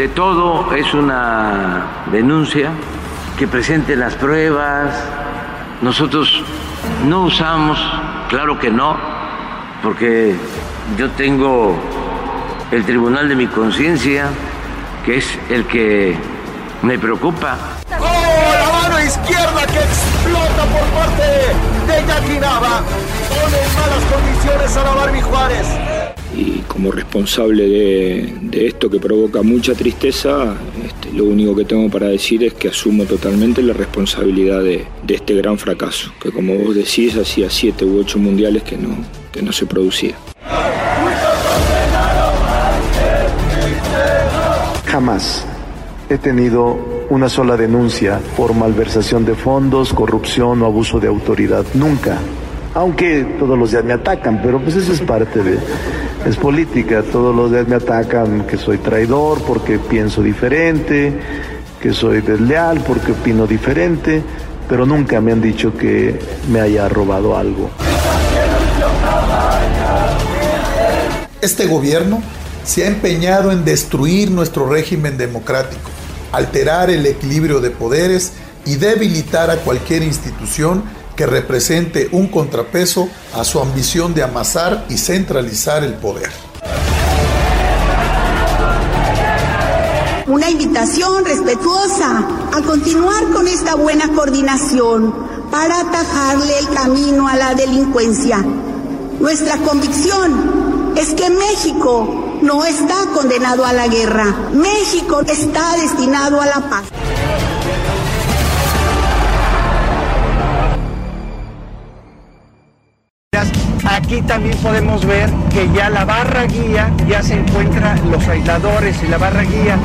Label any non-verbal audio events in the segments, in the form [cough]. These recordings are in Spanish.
De todo es una denuncia, que presenten las pruebas. Nosotros no usamos, claro que no, porque yo tengo el tribunal de mi conciencia, que es el que me preocupa. ¡Oh, la mano izquierda que explota por parte de Jackie Nava! Pone en malas condiciones a la Barbie Juárez. Y como responsable de, esto que provoca mucha tristeza, este, lo único que tengo para decir es que asumo totalmente la responsabilidad de, de este gran fracaso, que como vos decís, hacía siete u ocho mundiales que no, que no se producía. Jamás he tenido una sola denuncia por malversación de fondos, corrupción o abuso de autoridad. Nunca. Aunque todos los días me atacan, pero pues eso es parte de... Es política, todos los días me atacan que soy traidor porque pienso diferente, que soy desleal porque opino diferente, pero nunca me han dicho que me haya robado algo. Este gobierno se ha empeñado en destruir nuestro régimen democrático, alterar el equilibrio de poderes y debilitar a cualquier institución que represente un contrapeso a su ambición de amasar y centralizar el poder. Una invitación respetuosa a continuar con esta buena coordinación para atajarle el camino a la delincuencia. Nuestra convicción es que México no está condenado a la guerra. México está destinado a la paz. Aquí también podemos ver que ya la barra guía ya se encuentra, los aisladores y la barra guía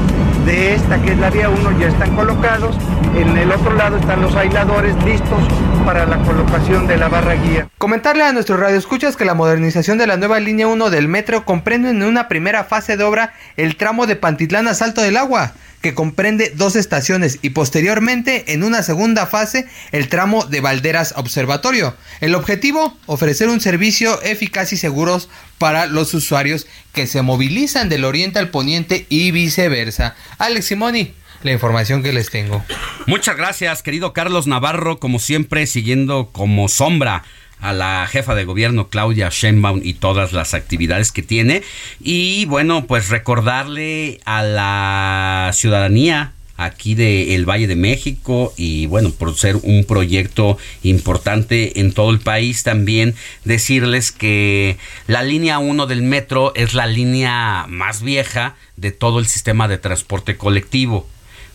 de esta que es la vía 1 ya están colocados. En el otro lado están los aisladores listos para la colocación de la barra guía. Comentarle a nuestros radioescuchas que la modernización de la nueva línea 1 del metro comprende en una primera fase de obra el tramo de Pantitlán a Salto del Agua, que comprende dos estaciones y posteriormente en una segunda fase el tramo de Valderas Observatorio. El objetivo, ofrecer un servicio eficaz y seguros para los usuarios que se movilizan del oriente al poniente y viceversa. Alex Simoni, la información que les tengo. Muchas gracias, querido Carlos Navarro, como siempre, siguiendo como sombra a la jefa de gobierno Claudia Sheinbaum y todas las actividades que tiene. Y bueno, pues recordarle a la ciudadanía aquí del Valle de México y bueno, por ser un proyecto importante en todo el país también decirles que la línea 1 del metro es la línea más vieja de todo el sistema de transporte colectivo.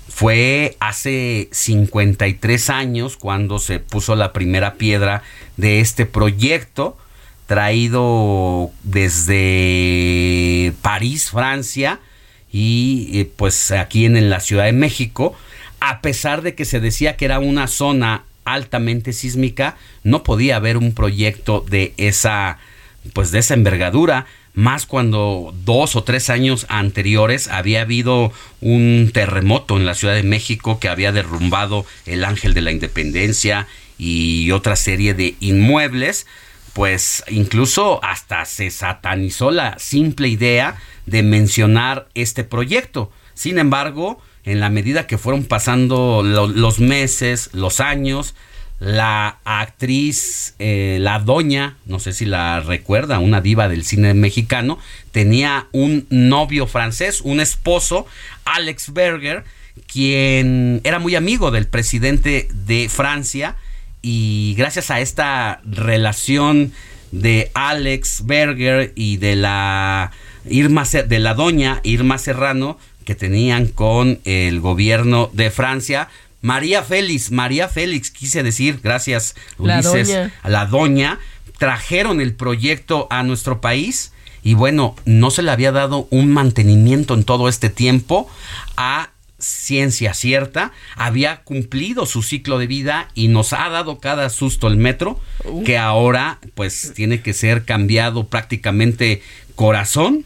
Fue hace 53 años cuando se puso la primera piedra de este proyecto traído desde París, Francia, y pues aquí en la Ciudad de México, a pesar de que se decía que era una zona altamente sísmica, no podía haber un proyecto de esa pues de esa envergadura, más cuando dos o tres años anteriores había habido un terremoto en la Ciudad de México que había derrumbado el Ángel de la Independencia y otra serie de inmuebles, pues incluso hasta se satanizó la simple idea de mencionar este proyecto. Sin embargo, en la medida que fueron pasando los meses, los años, la actriz, eh, la doña, no sé si la recuerda, una diva del cine mexicano, tenía un novio francés, un esposo, Alex Berger, quien era muy amigo del presidente de Francia y gracias a esta relación de Alex Berger y de la Irma de la doña Irma Serrano que tenían con el gobierno de Francia, María Félix, María Félix, quise decir, gracias Ulises, a la doña, trajeron el proyecto a nuestro país y bueno, no se le había dado un mantenimiento en todo este tiempo a ciencia cierta, había cumplido su ciclo de vida y nos ha dado cada susto el metro, que ahora pues tiene que ser cambiado prácticamente corazón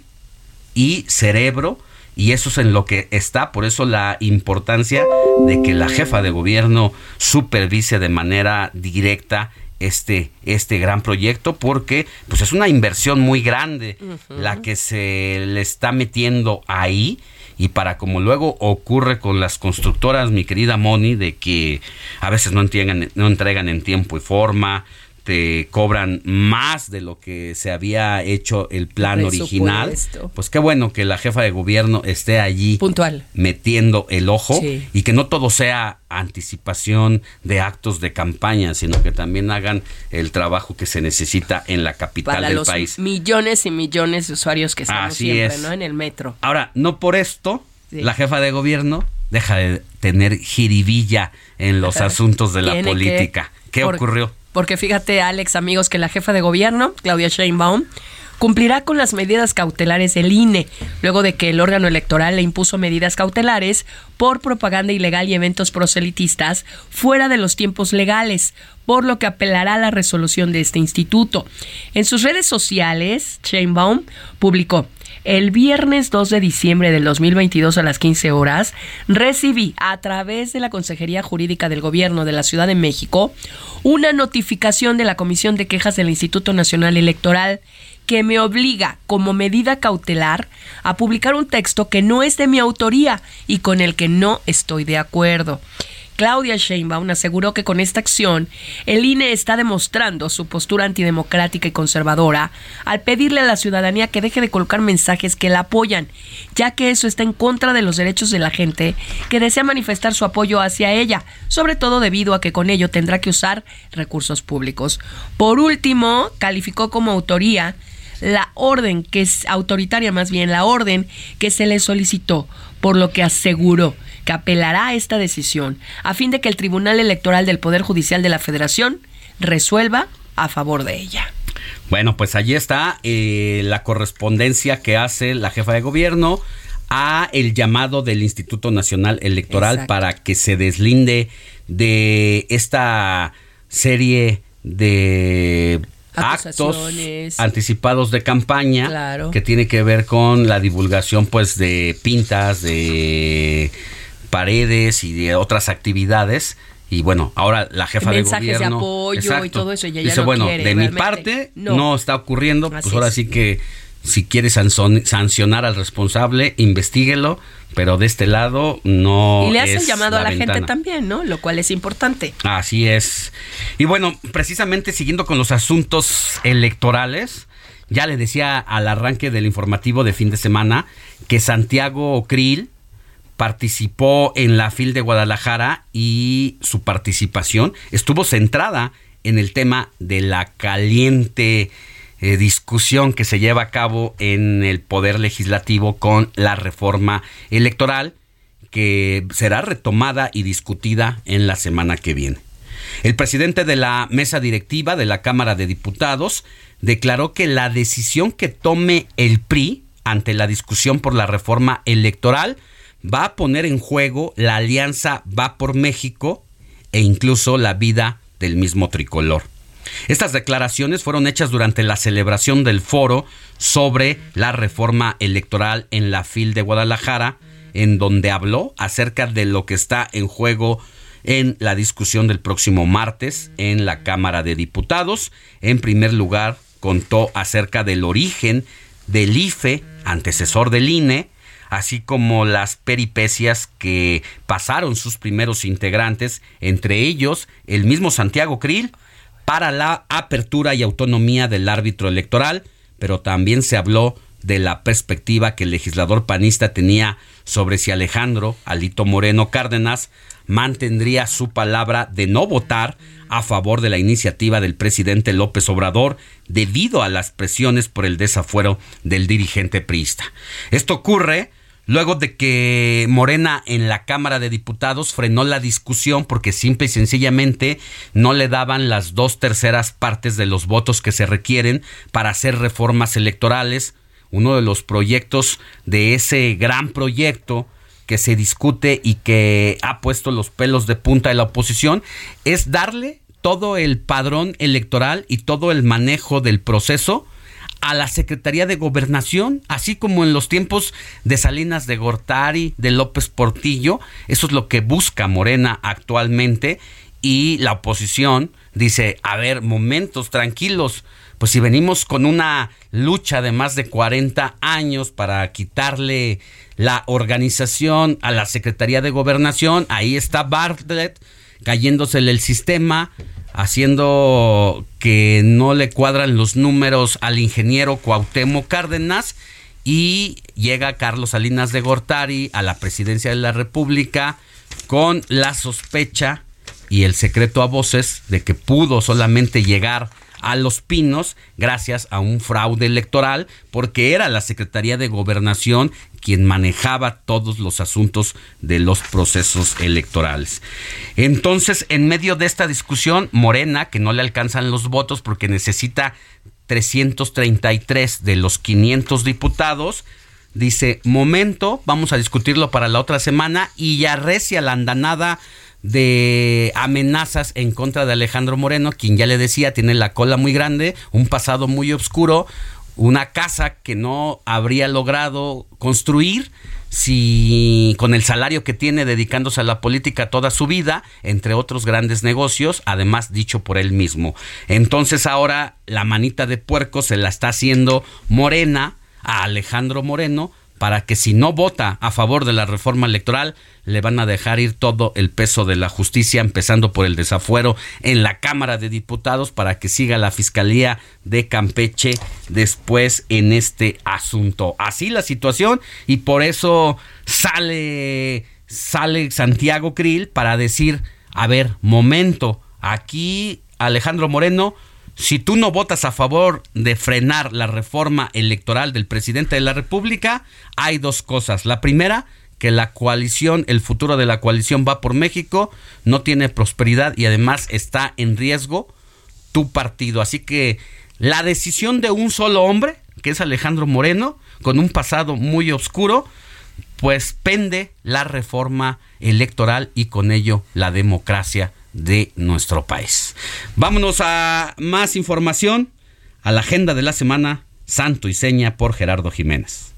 y cerebro y eso es en lo que está, por eso la importancia de que la jefa de gobierno supervise de manera directa este, este gran proyecto porque pues es una inversión muy grande la que se le está metiendo ahí. Y para como luego ocurre con las constructoras, mi querida Moni, de que a veces no entregan, no entregan en tiempo y forma, te cobran más de lo que se había hecho el plan original. Pues qué bueno que la jefa de gobierno esté allí puntual metiendo el ojo y que no todo sea anticipación de actos de campaña, sino que también hagan el trabajo que se necesita en la capital Para del los país. Millones y millones de usuarios que estamos siempre, ¿no? En el metro. Ahora, no por esto la jefa de gobierno deja de tener jiribilla en los [laughs] asuntos de la política. ¿Qué ocurrió? Porque fíjate, Alex, amigos, que la jefa de gobierno, Claudia Sheinbaum, cumplirá con las medidas cautelares del INE, luego de que el órgano electoral le impuso medidas cautelares por propaganda ilegal y eventos proselitistas fuera de los tiempos legales, por lo que apelará a la resolución de este instituto. En sus redes sociales, Sheinbaum publicó el viernes 2 de diciembre del 2022 a las 15 horas, recibí a través de la Consejería Jurídica del Gobierno de la Ciudad de México una notificación de la Comisión de Quejas del Instituto Nacional Electoral que me obliga como medida cautelar a publicar un texto que no es de mi autoría y con el que no estoy de acuerdo. Claudia Sheinbaum aseguró que con esta acción el INE está demostrando su postura antidemocrática y conservadora al pedirle a la ciudadanía que deje de colocar mensajes que la apoyan, ya que eso está en contra de los derechos de la gente que desea manifestar su apoyo hacia ella, sobre todo debido a que con ello tendrá que usar recursos públicos. Por último, calificó como autoría la orden que es autoritaria más bien la orden que se le solicitó, por lo que aseguró que apelará a esta decisión a fin de que el Tribunal Electoral del Poder Judicial de la Federación resuelva a favor de ella. Bueno, pues allí está eh, la correspondencia que hace la jefa de gobierno a el llamado del Instituto Nacional Electoral para que se deslinde de esta serie de actos anticipados de campaña que tiene que ver con la divulgación pues de pintas de paredes y de otras actividades y bueno, ahora la jefa de gobierno de apoyo y todo eso ella dice, bueno, de mi parte no. está ocurriendo, pues ahora sí que si quiere sancionar al responsable, investiguelo, pero de este lado no. Y le hace llamado a la gente también, ¿no? Lo cual es importante. Así es. Y bueno, precisamente siguiendo con los asuntos electorales, ya le decía al arranque del informativo de fin de semana que Santiago Krill participó en la FIL de Guadalajara y su participación estuvo centrada en el tema de la caliente eh, discusión que se lleva a cabo en el Poder Legislativo con la reforma electoral que será retomada y discutida en la semana que viene. El presidente de la mesa directiva de la Cámara de Diputados declaró que la decisión que tome el PRI ante la discusión por la reforma electoral va a poner en juego la alianza Va por México e incluso la vida del mismo tricolor. Estas declaraciones fueron hechas durante la celebración del foro sobre la reforma electoral en la FIL de Guadalajara, en donde habló acerca de lo que está en juego en la discusión del próximo martes en la Cámara de Diputados. En primer lugar, contó acerca del origen del IFE, antecesor del INE, así como las peripecias que pasaron sus primeros integrantes, entre ellos el mismo Santiago Krill, para la apertura y autonomía del árbitro electoral, pero también se habló de la perspectiva que el legislador panista tenía sobre si Alejandro Alito Moreno Cárdenas mantendría su palabra de no votar a favor de la iniciativa del presidente López Obrador debido a las presiones por el desafuero del dirigente priista. Esto ocurre luego de que Morena en la Cámara de Diputados frenó la discusión porque simple y sencillamente no le daban las dos terceras partes de los votos que se requieren para hacer reformas electorales. Uno de los proyectos de ese gran proyecto que se discute y que ha puesto los pelos de punta de la oposición es darle todo el padrón electoral y todo el manejo del proceso a la Secretaría de Gobernación, así como en los tiempos de Salinas de Gortari, de López Portillo. Eso es lo que busca Morena actualmente y la oposición dice, a ver, momentos tranquilos, pues si venimos con una lucha de más de 40 años para quitarle la organización a la Secretaría de Gobernación, ahí está Bartlett cayéndosele el sistema, haciendo que no le cuadran los números al ingeniero Cuauhtémoc Cárdenas y llega Carlos Salinas de Gortari a la presidencia de la República con la sospecha y el secreto a voces de que pudo solamente llegar a Los Pinos gracias a un fraude electoral porque era la Secretaría de Gobernación quien manejaba todos los asuntos de los procesos electorales. Entonces, en medio de esta discusión, Morena, que no le alcanzan los votos porque necesita 333 de los 500 diputados, dice, momento, vamos a discutirlo para la otra semana y ya recia la andanada de amenazas en contra de Alejandro Moreno, quien ya le decía tiene la cola muy grande, un pasado muy oscuro, una casa que no habría logrado construir si con el salario que tiene dedicándose a la política toda su vida, entre otros grandes negocios, además dicho por él mismo. Entonces ahora la manita de puerco se la está haciendo Morena a Alejandro Moreno para que si no vota a favor de la reforma electoral, le van a dejar ir todo el peso de la justicia, empezando por el desafuero en la Cámara de Diputados, para que siga la Fiscalía de Campeche después en este asunto. Así la situación y por eso sale, sale Santiago Krill para decir, a ver, momento, aquí Alejandro Moreno si tú no votas a favor de frenar la reforma electoral del presidente de la República, hay dos cosas. La primera, que la coalición, el futuro de la coalición va por México, no tiene prosperidad y además está en riesgo tu partido. Así que la decisión de un solo hombre, que es Alejandro Moreno, con un pasado muy oscuro, pues pende la reforma electoral y con ello la democracia de nuestro país. Vámonos a más información, a la agenda de la semana, Santo y Seña por Gerardo Jiménez.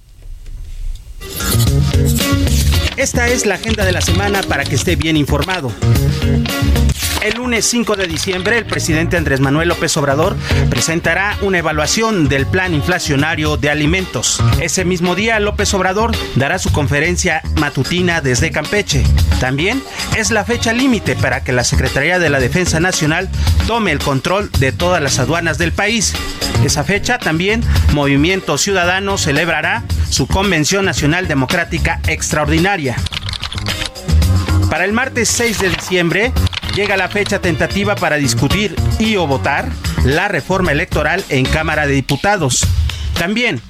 Esta es la agenda de la semana para que esté bien informado. El lunes 5 de diciembre, el presidente Andrés Manuel López Obrador presentará una evaluación del plan inflacionario de alimentos. Ese mismo día, López Obrador dará su conferencia matutina desde Campeche. También es la fecha límite para que la Secretaría de la Defensa Nacional tome el control de todas las aduanas del país. Esa fecha también Movimiento Ciudadano celebrará su Convención Nacional Democrática Extraordinaria. Para el martes 6 de diciembre llega la fecha tentativa para discutir y o votar la reforma electoral en Cámara de Diputados. También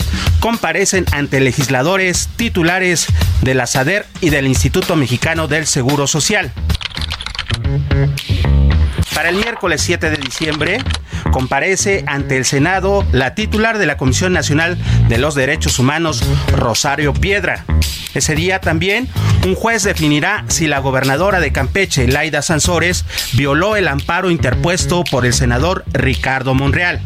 comparecen ante legisladores titulares de la SADER y del Instituto Mexicano del Seguro Social. Para el miércoles 7 de diciembre comparece ante el Senado la titular de la Comisión Nacional de los Derechos Humanos, Rosario Piedra. Ese día también un juez definirá si la gobernadora de Campeche, Laida Sansores, violó el amparo interpuesto por el senador Ricardo Monreal.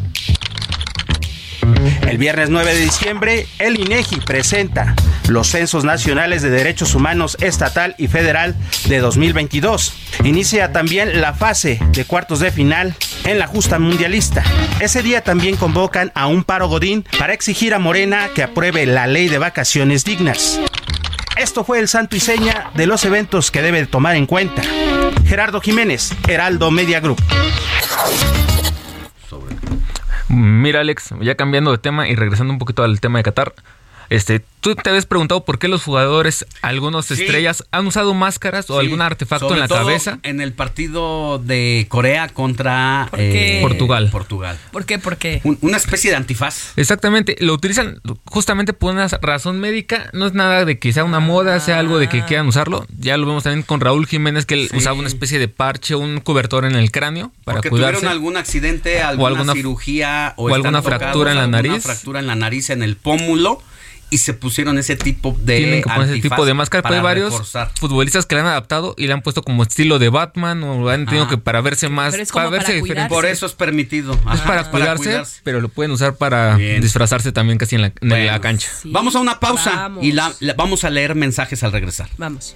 El viernes 9 de diciembre, el INEGI presenta los Censos Nacionales de Derechos Humanos Estatal y Federal de 2022. Inicia también la fase de cuartos de final en la justa mundialista. Ese día también convocan a un paro godín para exigir a Morena que apruebe la ley de vacaciones dignas. Esto fue el santo y seña de los eventos que debe tomar en cuenta. Gerardo Jiménez, Heraldo Media Group. Mira, Alex, ya cambiando de tema y regresando un poquito al tema de Qatar. Este, tú te habías preguntado por qué los jugadores, algunos estrellas, han usado máscaras o algún artefacto en la cabeza. En el partido de Corea contra eh, Portugal. Portugal. ¿Por qué? ¿Por qué? una especie de antifaz. Exactamente. Lo utilizan justamente por una razón médica. No es nada de que sea una moda, sea algo de que Ah. quieran usarlo. Ya lo vemos también con Raúl Jiménez, que él usaba una especie de parche, un cobertor en el cráneo para Porque cuidarse. tuvieron algún accidente, alguna, alguna- cirugía o, o alguna fractura en la alguna nariz. fractura en la nariz, en el pómulo y se pusieron ese tipo de Tienen que poner ese tipo de máscara. Pero hay para varios reforzar. futbolistas que le han adaptado y le han puesto como estilo de Batman o han tenido Ah. que para verse más. Pero es como verse para diferente. Por eso es permitido. Es para cuidarse, pero lo pueden usar para Bien. disfrazarse también casi en la, en Bueno. la cancha. Vamos a una pausa Vamos. y la- la- vamos a leer mensajes al regresar. Vamos.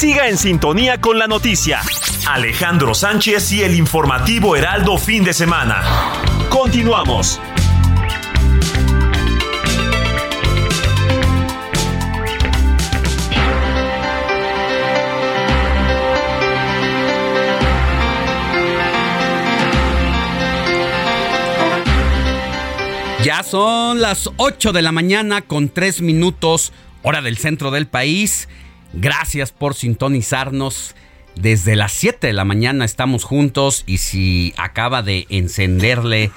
Siga en sintonía con la noticia. Alejandro Sánchez y el informativo Heraldo Fin de Semana. Continuamos. Ya son las 8 de la mañana con 3 minutos, hora del centro del país. Gracias por sintonizarnos. Desde las 7 de la mañana estamos juntos y si acaba de encenderle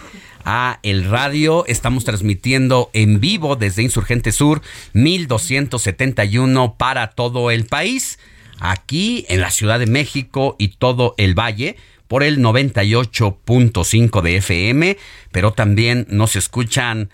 a el radio, estamos transmitiendo en vivo desde Insurgente Sur 1271 para todo el país, aquí en la Ciudad de México y todo el valle por el 98.5 de FM, pero también nos escuchan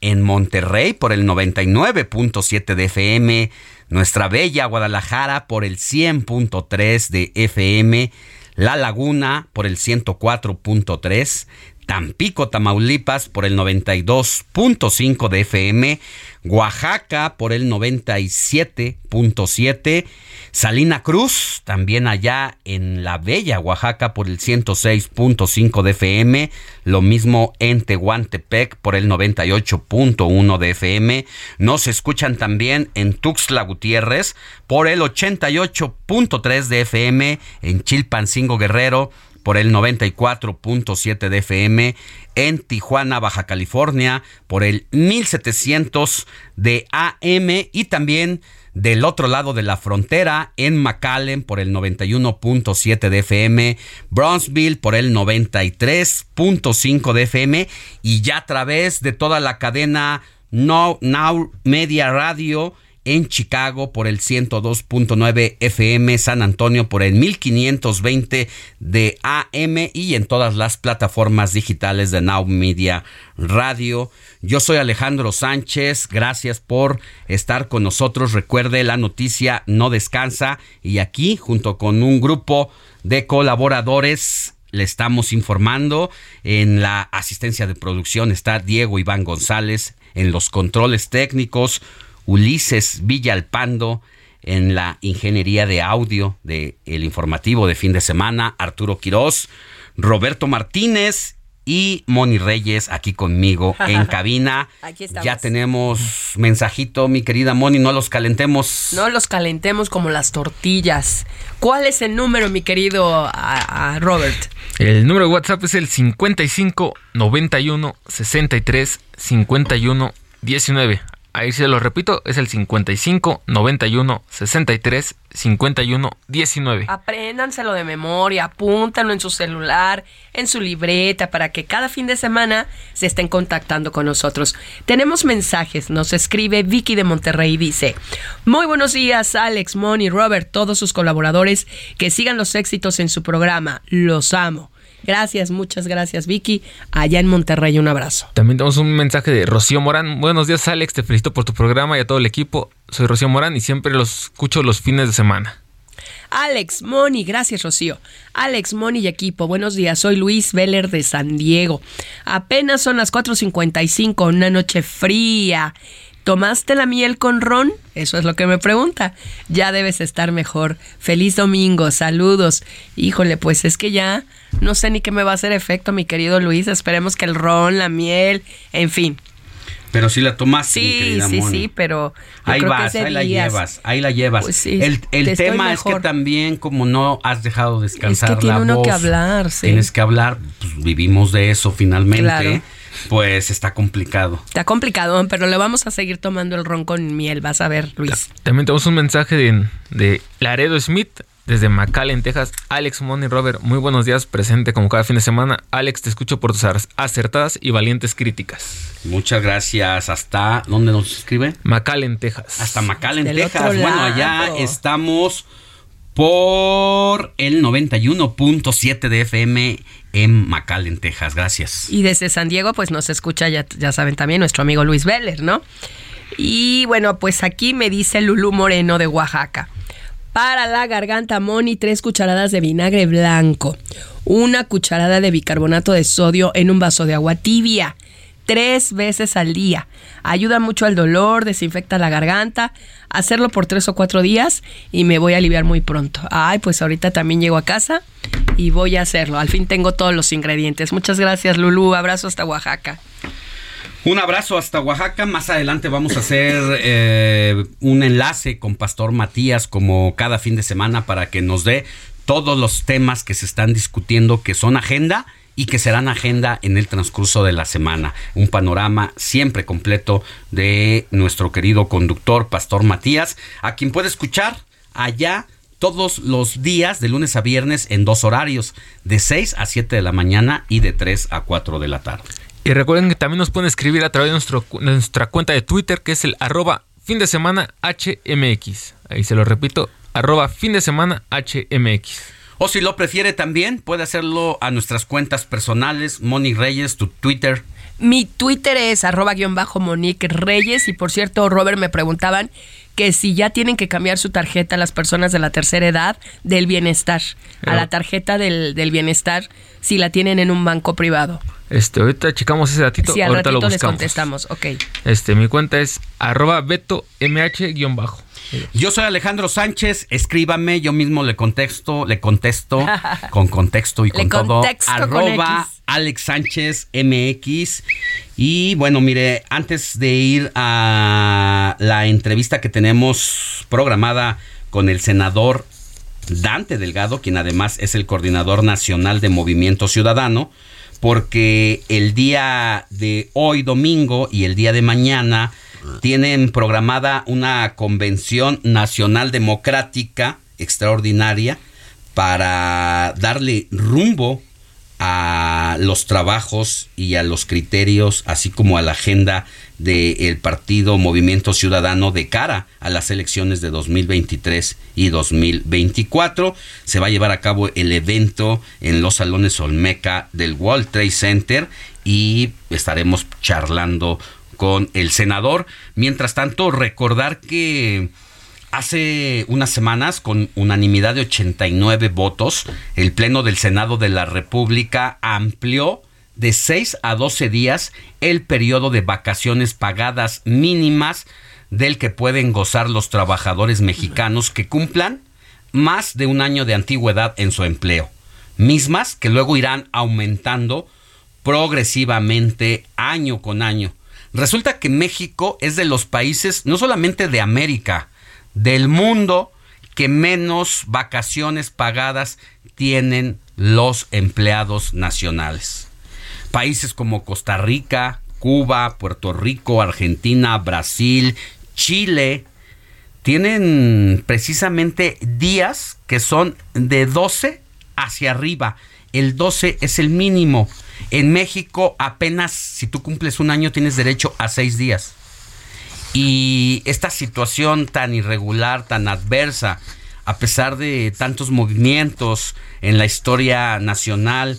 en Monterrey por el 99.7 de FM, nuestra bella Guadalajara por el 100.3 de FM, La Laguna por el 104.3, Tampico, Tamaulipas por el 92.5 de FM, Oaxaca por el 97.7, Salina Cruz también allá en la bella Oaxaca por el 106.5 de FM, lo mismo en Tehuantepec por el 98.1 de FM, nos escuchan también en Tuxtla Gutiérrez por el 88.3 de FM, en Chilpancingo Guerrero por el 94.7 de FM, en Tijuana, Baja California, por el 1700 de AM y también del otro lado de la frontera, en McAllen por el 91.7 de FM, Bronzeville por el 93.5 de FM y ya a través de toda la cadena Now, Now Media Radio en Chicago por el 102.9 FM, San Antonio por el 1520 de AM y en todas las plataformas digitales de Now Media Radio. Yo soy Alejandro Sánchez, gracias por estar con nosotros. Recuerde, la noticia no descansa y aquí, junto con un grupo de colaboradores, le estamos informando. En la asistencia de producción está Diego Iván González, en los controles técnicos. Ulises Villalpando en la ingeniería de audio de el informativo de fin de semana, Arturo Quirós, Roberto Martínez y Moni Reyes aquí conmigo en [laughs] cabina. Aquí estamos. Ya tenemos mensajito, mi querida Moni, no los calentemos. No los calentemos como las tortillas. ¿Cuál es el número, mi querido a- a Robert? El número de WhatsApp es el 55 91 63 51 19. Ahí se lo repito, es el 55 91 63 51 19. Apréndanselo de memoria, apúntanlo en su celular, en su libreta, para que cada fin de semana se estén contactando con nosotros. Tenemos mensajes, nos escribe Vicky de Monterrey, dice, muy buenos días Alex, Moni, Robert, todos sus colaboradores, que sigan los éxitos en su programa, los amo. Gracias, muchas gracias Vicky, allá en Monterrey, un abrazo. También tenemos un mensaje de Rocío Morán. Buenos días, Alex. Te felicito por tu programa y a todo el equipo. Soy Rocío Morán y siempre los escucho los fines de semana. Alex, Moni, gracias Rocío. Alex, Moni y equipo, buenos días. Soy Luis Veller de San Diego. Apenas son las 4.55, una noche fría. ¿Tomaste la miel con ron? Eso es lo que me pregunta. Ya debes estar mejor. Feliz domingo, saludos. Híjole, pues es que ya no sé ni qué me va a hacer efecto, mi querido Luis. Esperemos que el ron, la miel, en fin. Pero si la tomaste, mi Sí, querida sí, sí, pero Ahí vas, ahí la llevas, ahí la llevas. Pues sí, el el tema es que también como no has dejado descansar Es que tiene la uno voz, que hablar, sí. Tienes que hablar, pues, vivimos de eso finalmente. Claro. Pues está complicado. Está complicado, pero le vamos a seguir tomando el ron con miel, vas a ver, Luis. También tenemos un mensaje de, de Laredo Smith desde McAllen, Texas. Alex, Moni, Robert, muy buenos días. Presente como cada fin de semana. Alex, te escucho por tus acertadas y valientes críticas. Muchas gracias. Hasta ¿dónde nos escribe? McAllen, Texas. Hasta McAllen, Texas. Bueno, allá estamos por el 91.7 de FM en McAllen, Texas. Gracias. Y desde San Diego, pues nos escucha, ya, ya saben también, nuestro amigo Luis Veller, ¿no? Y bueno, pues aquí me dice Lulú Moreno de Oaxaca. Para la garganta, Moni, tres cucharadas de vinagre blanco, una cucharada de bicarbonato de sodio en un vaso de agua tibia, tres veces al día. Ayuda mucho al dolor, desinfecta la garganta. Hacerlo por tres o cuatro días y me voy a aliviar muy pronto. Ay, pues ahorita también llego a casa y voy a hacerlo. Al fin tengo todos los ingredientes. Muchas gracias, Lulú. Abrazo hasta Oaxaca. Un abrazo hasta Oaxaca. Más adelante vamos a hacer eh, un enlace con Pastor Matías como cada fin de semana para que nos dé todos los temas que se están discutiendo que son agenda y que serán agenda en el transcurso de la semana. Un panorama siempre completo de nuestro querido conductor Pastor Matías, a quien puede escuchar allá todos los días de lunes a viernes en dos horarios, de 6 a 7 de la mañana y de 3 a 4 de la tarde. Y recuerden que también nos pueden escribir a través de, nuestra cuenta de Twitter, que es el arroba fin de semana HMX. Ahí se lo repito, arroba fin de semana HMX. O si lo prefiere también, puede hacerlo a nuestras cuentas personales, Moni Reyes, tu Twitter. Mi Twitter es arroba guion bajo Monique Reyes. Y por cierto, Robert, me preguntaban que si ya tienen que cambiar su tarjeta las personas de la tercera edad del bienestar. A la tarjeta del, del bienestar si la tienen en un banco privado. Este, ahorita checamos ese datito, ahorita lo ratito les buscamos. contestamos. Ok. Este, mi cuenta es arroba beto mh bajo. Yo soy Alejandro Sánchez, escríbame, yo mismo le contesto, le contesto [laughs] con contexto y con todo. con Arroba. Alex Sánchez MX. Y bueno, mire, antes de ir a la entrevista que tenemos programada con el senador Dante Delgado, quien además es el coordinador nacional de Movimiento Ciudadano, porque el día de hoy domingo y el día de mañana tienen programada una convención nacional democrática extraordinaria para darle rumbo a los trabajos y a los criterios, así como a la agenda del partido Movimiento Ciudadano de cara a las elecciones de 2023 y 2024. Se va a llevar a cabo el evento en los salones Olmeca del World Trade Center y estaremos charlando con el senador. Mientras tanto, recordar que Hace unas semanas, con unanimidad de 89 votos, el Pleno del Senado de la República amplió de 6 a 12 días el periodo de vacaciones pagadas mínimas del que pueden gozar los trabajadores mexicanos que cumplan más de un año de antigüedad en su empleo, mismas que luego irán aumentando progresivamente año con año. Resulta que México es de los países, no solamente de América, del mundo, que menos vacaciones pagadas tienen los empleados nacionales. Países como Costa Rica, Cuba, Puerto Rico, Argentina, Brasil, Chile, tienen precisamente días que son de 12 hacia arriba. El 12 es el mínimo. En México apenas si tú cumples un año tienes derecho a seis días. Y esta situación tan irregular, tan adversa, a pesar de tantos movimientos en la historia nacional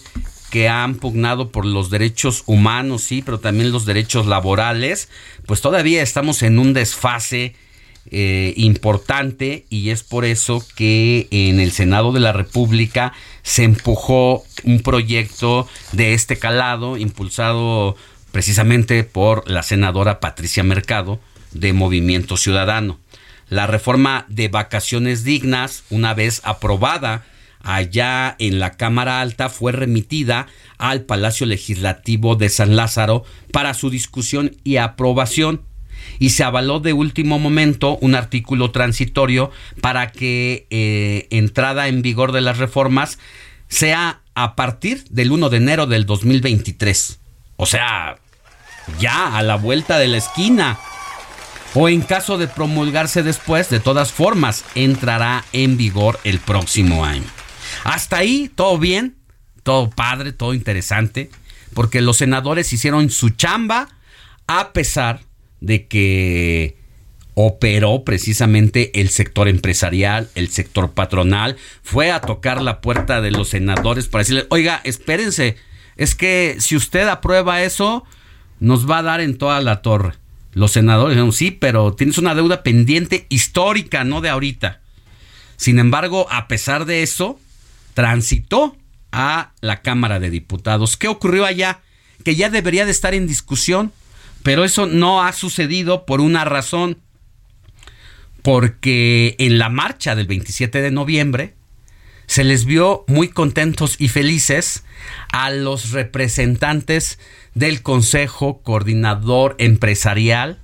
que han pugnado por los derechos humanos, sí, pero también los derechos laborales, pues todavía estamos en un desfase eh, importante y es por eso que en el Senado de la República se empujó un proyecto de este calado impulsado precisamente por la senadora Patricia Mercado de Movimiento Ciudadano. La reforma de vacaciones dignas, una vez aprobada allá en la Cámara Alta, fue remitida al Palacio Legislativo de San Lázaro para su discusión y aprobación y se avaló de último momento un artículo transitorio para que eh, entrada en vigor de las reformas sea a partir del 1 de enero del 2023. O sea, ya a la vuelta de la esquina. O en caso de promulgarse después, de todas formas, entrará en vigor el próximo año. Hasta ahí, todo bien, todo padre, todo interesante, porque los senadores hicieron su chamba a pesar de que operó precisamente el sector empresarial, el sector patronal, fue a tocar la puerta de los senadores para decirles, oiga, espérense, es que si usted aprueba eso, nos va a dar en toda la torre. Los senadores dijeron, sí, pero tienes una deuda pendiente histórica, no de ahorita. Sin embargo, a pesar de eso, transitó a la Cámara de Diputados. ¿Qué ocurrió allá? Que ya debería de estar en discusión pero eso no ha sucedido por una razón. Porque en la marcha del 27 de noviembre se les vio muy contentos y felices a los representantes del Consejo Coordinador Empresarial,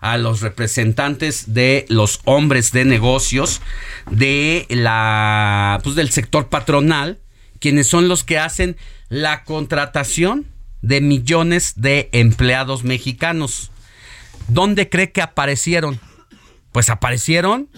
a los representantes de los hombres de negocios de la pues del sector patronal, quienes son los que hacen la contratación de millones de empleados mexicanos. ¿Dónde cree que aparecieron? Pues aparecieron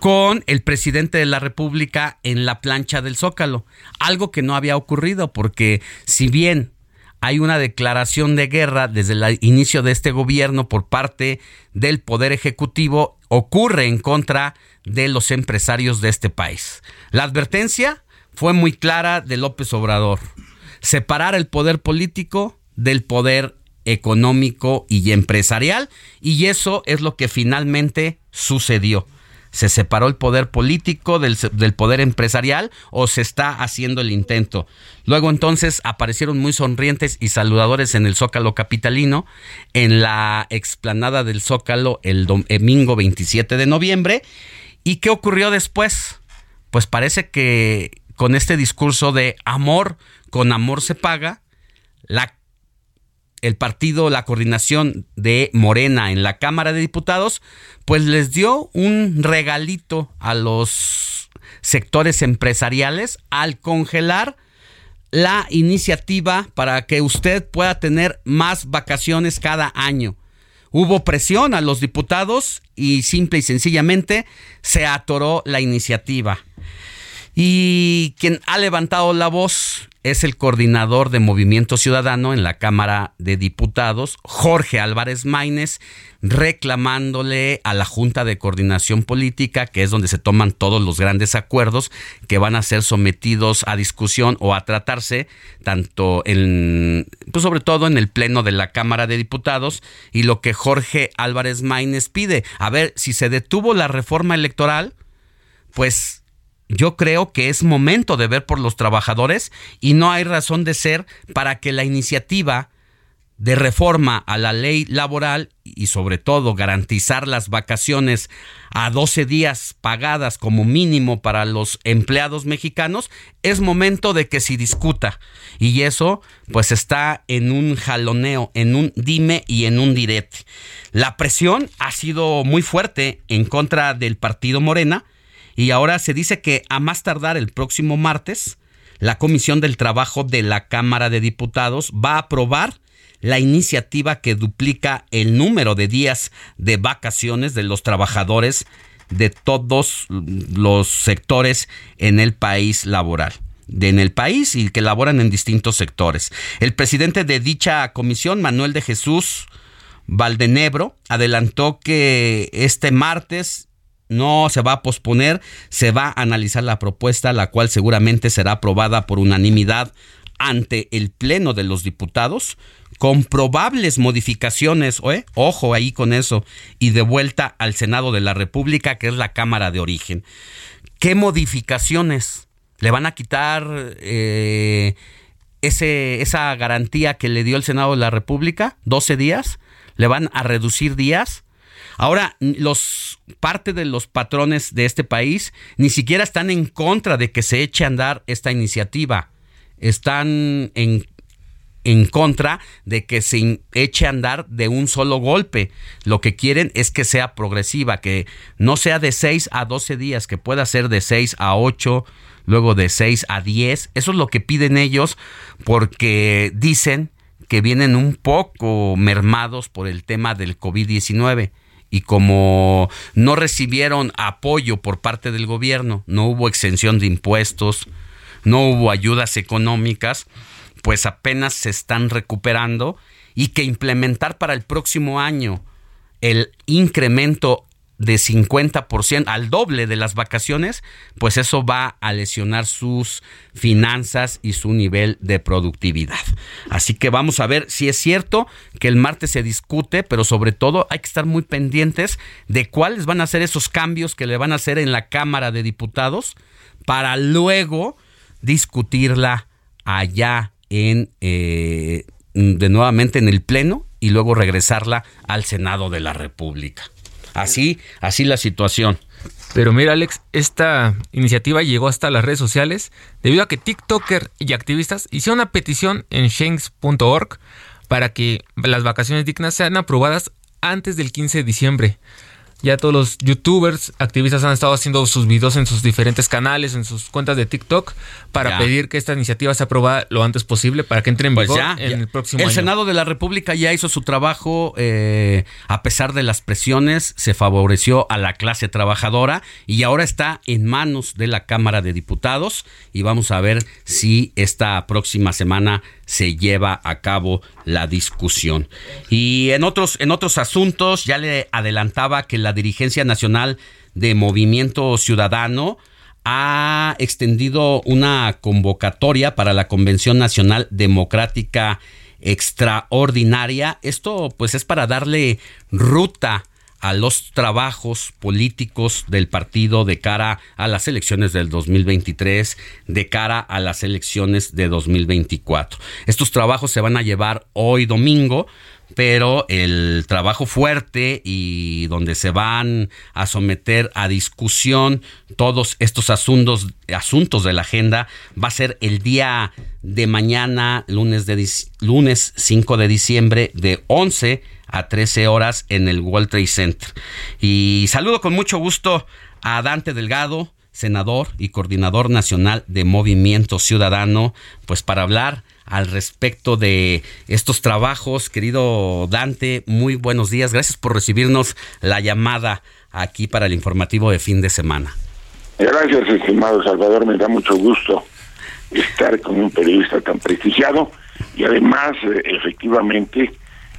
con el presidente de la República en la plancha del Zócalo, algo que no había ocurrido porque si bien hay una declaración de guerra desde el inicio de este gobierno por parte del Poder Ejecutivo, ocurre en contra de los empresarios de este país. La advertencia fue muy clara de López Obrador separar el poder político del poder económico y empresarial y eso es lo que finalmente sucedió. ¿Se separó el poder político del, poder empresarial o se está haciendo el intento? Luego entonces aparecieron muy sonrientes y saludadores en el Zócalo Capitalino, en la explanada del Zócalo el domingo 27 de noviembre. ¿Y qué ocurrió después? Pues parece que con este discurso de amor con amor se paga, la, el partido, la coordinación de Morena en la Cámara de Diputados, pues les dio un regalito a los sectores empresariales al congelar la iniciativa para que usted pueda tener más vacaciones cada año. Hubo presión a los diputados y simple y sencillamente se atoró la iniciativa. Y quien ha levantado la voz es el coordinador de Movimiento Ciudadano en la Cámara de Diputados, Jorge Álvarez Maínez, reclamándole a la Junta de Coordinación Política, que es donde se toman todos los grandes acuerdos que van a ser sometidos a discusión o a tratarse, tanto en, pues sobre todo en el Pleno de la Cámara de Diputados, y lo que Jorge Álvarez Maínez pide. A ver, si se detuvo la reforma electoral, pues yo creo que es momento de ver por los trabajadores y no hay razón de ser para que la iniciativa de reforma a la ley laboral y sobre todo garantizar las vacaciones a 12 días pagadas como mínimo para los empleados mexicanos, es momento de que se discuta. Y eso pues está en un jaloneo, en un dime y en un direte. La presión ha sido muy fuerte en contra del partido Morena y ahora se dice que a más tardar el próximo martes, la Comisión del Trabajo de la Cámara de Diputados va a aprobar la iniciativa que duplica el número de días de vacaciones de los trabajadores de todos los sectores en el país laboral en el país y que laboran en distintos sectores. El presidente de dicha comisión, Manuel de Jesús Valdenebro, adelantó que este martes no se va a posponer, se va a analizar la propuesta, la cual seguramente será aprobada por unanimidad ante el Pleno de los Diputados con probables modificaciones, ojo ahí con eso, y de vuelta al Senado de la República, que es la Cámara de Origen. ¿Qué modificaciones le van a quitar eh, ese, esa garantía que le dio el Senado de la República? ¿12 días? ¿Le van a reducir días? Ahora, los parte de los patrones de este país ni siquiera están en contra de que se eche a andar esta iniciativa. Están en en contra de que se eche a andar de un solo golpe. Lo que quieren es que sea progresiva, que no sea de 6 a 12 días, que pueda ser de 6 a 8, luego de 6 a 10. Eso es lo que piden ellos porque dicen que vienen un poco mermados por el tema del COVID-19 y como no recibieron apoyo por parte del gobierno, no hubo exención de impuestos, no hubo ayudas económicas, pues apenas se están recuperando y que implementar para el próximo año el incremento de 50% al doble de las vacaciones, pues eso va a lesionar sus finanzas y su nivel de productividad. Así que vamos a ver si es cierto que el martes se discute, pero sobre todo hay que estar muy pendientes de cuáles van a ser esos cambios que le van a hacer en la Cámara de Diputados para luego discutirla allá en eh, de nuevamente en el pleno y luego regresarla al Senado de la República. Así, así la situación. Pero mira, Alex, esta iniciativa llegó hasta las redes sociales debido a que TikToker y activistas hicieron una petición en shanks.org para que las vacaciones dignas sean aprobadas antes del 15 de diciembre. Ya todos los youtubers, activistas han estado haciendo sus videos en sus diferentes canales, en sus cuentas de TikTok, para pedir que esta iniciativa se aprobada lo antes posible para que entre en pues vigor en el próximo el año. El Senado de la República ya hizo su trabajo, eh, a pesar de las presiones, se favoreció a la clase trabajadora y ahora está en manos de la Cámara de Diputados y vamos a ver si esta próxima semana se lleva a cabo la discusión. Y en otros, en otros asuntos, ya le adelantaba que la dirigencia nacional de Movimiento Ciudadano ha extendido una convocatoria para la Convención Nacional Democrática Extraordinaria. Esto pues es para darle ruta a los trabajos políticos del partido de cara a las elecciones del 2023, de cara a las elecciones de 2024. Estos trabajos se van a llevar hoy domingo pero el trabajo fuerte y donde se van a someter a discusión todos estos asuntos, asuntos de la agenda va a ser el día de mañana, lunes, de, lunes 5 de diciembre, de 11 a 13 horas en el World Trade Center. Y saludo con mucho gusto a Dante Delgado, senador y coordinador nacional de Movimiento Ciudadano, pues para hablar al respecto de estos trabajos. Querido Dante, muy buenos días. Gracias por recibirnos la llamada aquí para el informativo de fin de semana. Gracias, estimado Salvador. Me da mucho gusto estar con un periodista tan prestigiado y además, eh, efectivamente,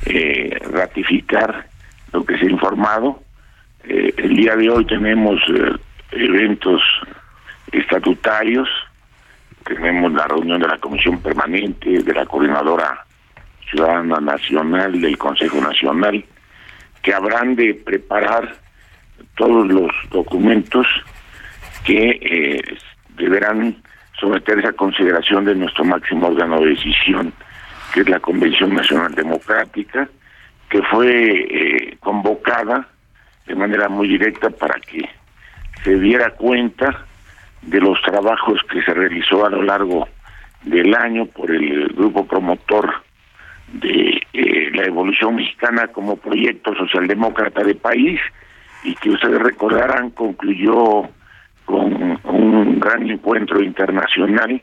eh, ratificar lo que se ha informado. Eh, el día de hoy tenemos eventos estatutarios, tenemos la reunión de la Comisión Permanente, de la Coordinadora Ciudadana Nacional, del Consejo Nacional, que habrán de preparar todos los documentos que deberán someterse a consideración de nuestro máximo órgano de decisión, que es la Convención Nacional Democrática, que fue eh, convocada de manera muy directa para que se diera cuenta de los trabajos que se realizó a lo largo del año por el grupo promotor de eh, la evolución mexicana como proyecto socialdemócrata de país y que ustedes recordarán concluyó con un gran encuentro internacional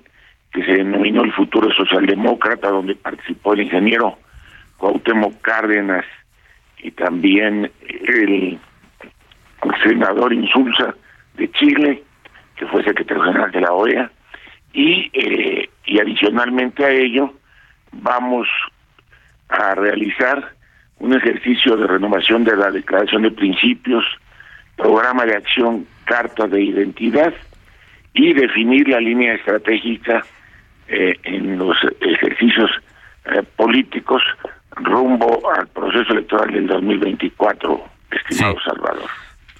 que se denominó el futuro socialdemócrata donde participó el ingeniero Cuauhtémoc Cárdenas y también el senador Insulza de Chile que fue secretario general de la OEA y eh, y adicionalmente a ello vamos a realizar un ejercicio de renovación de la declaración de principios, programa de acción, carta de identidad y definir la línea estratégica eh, en los ejercicios eh, políticos rumbo al proceso electoral del 2024, estimado Salvador.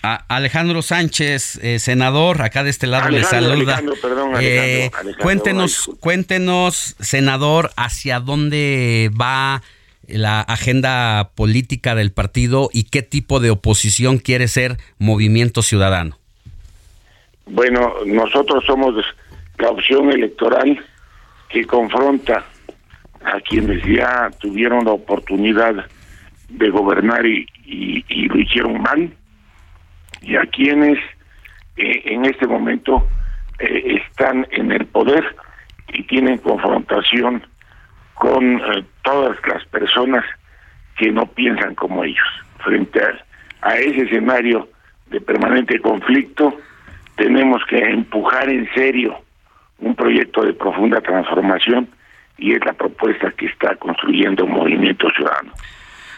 Alejandro Sánchez, eh, senador, acá de este lado le saluda. Eh, cuéntenos, cuéntenos, senador, hacia dónde va la agenda política del partido y qué tipo de oposición quiere ser Movimiento Ciudadano. Bueno, nosotros somos la opción electoral que confronta a quienes ya tuvieron la oportunidad de gobernar y, y lo hicieron mal y a quienes eh, en este momento eh, están en el poder y tienen confrontación con eh, todas las personas que no piensan como ellos. Frente a, a ese escenario de permanente conflicto, tenemos que empujar en serio un proyecto de profunda transformación y es la propuesta que está construyendo Movimiento Ciudadano.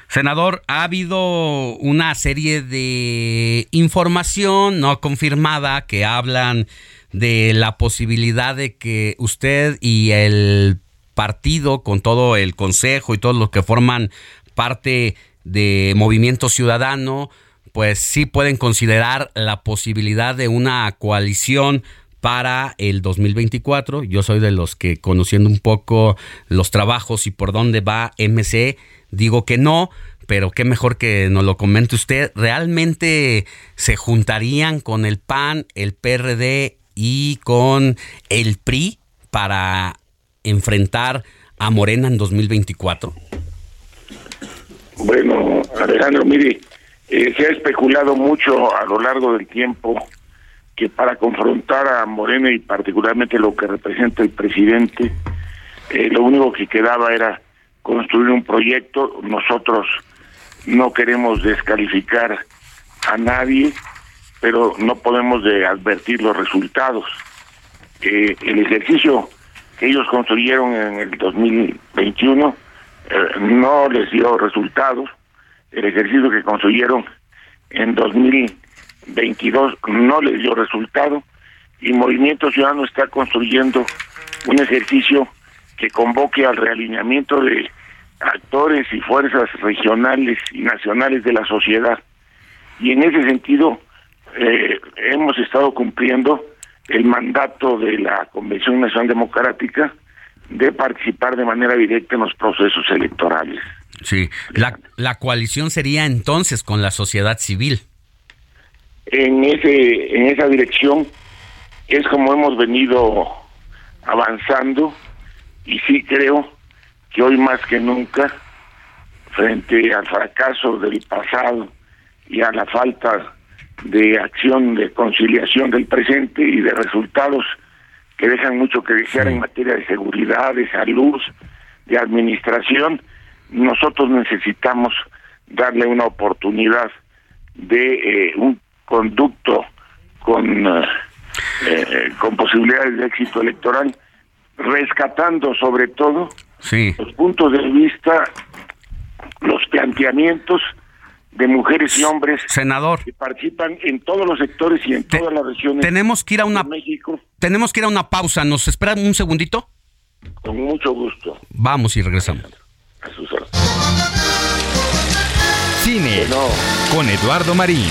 Senador, ha habido una serie de información no confirmada que hablan de la posibilidad de que usted y el partido, con todo el consejo y todos los que forman parte de Movimiento Ciudadano, pues sí pueden considerar la posibilidad de una coalición para el 2024. Yo soy de los que conociendo un poco los trabajos y por dónde va MC, digo que no, pero qué mejor que nos lo comente usted. ¿Realmente se juntarían con el PAN, el PRD y con el PRI para enfrentar a Morena en 2024? Bueno, Alejandro, mire, eh, se ha especulado mucho a lo largo del tiempo que para confrontar a Morena y particularmente lo que representa el presidente, eh, lo único que quedaba era construir un proyecto. Nosotros no queremos descalificar a nadie, pero no podemos de advertir los resultados. Eh, el ejercicio que ellos construyeron en el 2021 eh, no les dio resultados. El ejercicio que construyeron en 2000 22 no le dio resultado y Movimiento Ciudadano está construyendo un ejercicio que convoque al realineamiento de actores y fuerzas regionales y nacionales de la sociedad. Y en ese sentido eh, hemos estado cumpliendo el mandato de la Convención Nacional Democrática de participar de manera directa en los procesos electorales. Sí, la, la coalición sería entonces con la sociedad civil en ese en esa dirección es como hemos venido avanzando y sí creo que hoy más que nunca frente al fracaso del pasado y a la falta de acción de conciliación del presente y de resultados que dejan mucho que desear en materia de seguridad, de salud, de administración, nosotros necesitamos darle una oportunidad de eh, un conducto con, eh, eh, con posibilidades de éxito electoral, rescatando sobre todo los puntos de vista, los planteamientos de mujeres y hombres senador. que participan en todos los sectores y en todas las regiones tenemos que ir a una México. tenemos que ir a una pausa. Nos esperan un segundito con mucho gusto. Vamos y regresamos. A sus horas. cine con Eduardo Marín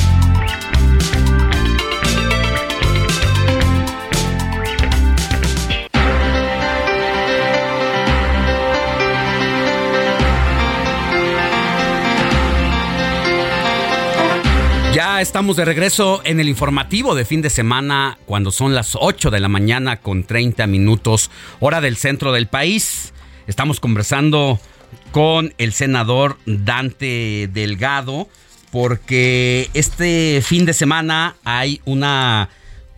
Ya estamos de regreso en el informativo de fin de semana cuando son las 8 de la mañana con 30 minutos hora del centro del país. Estamos conversando con el senador Dante Delgado porque este fin de semana hay una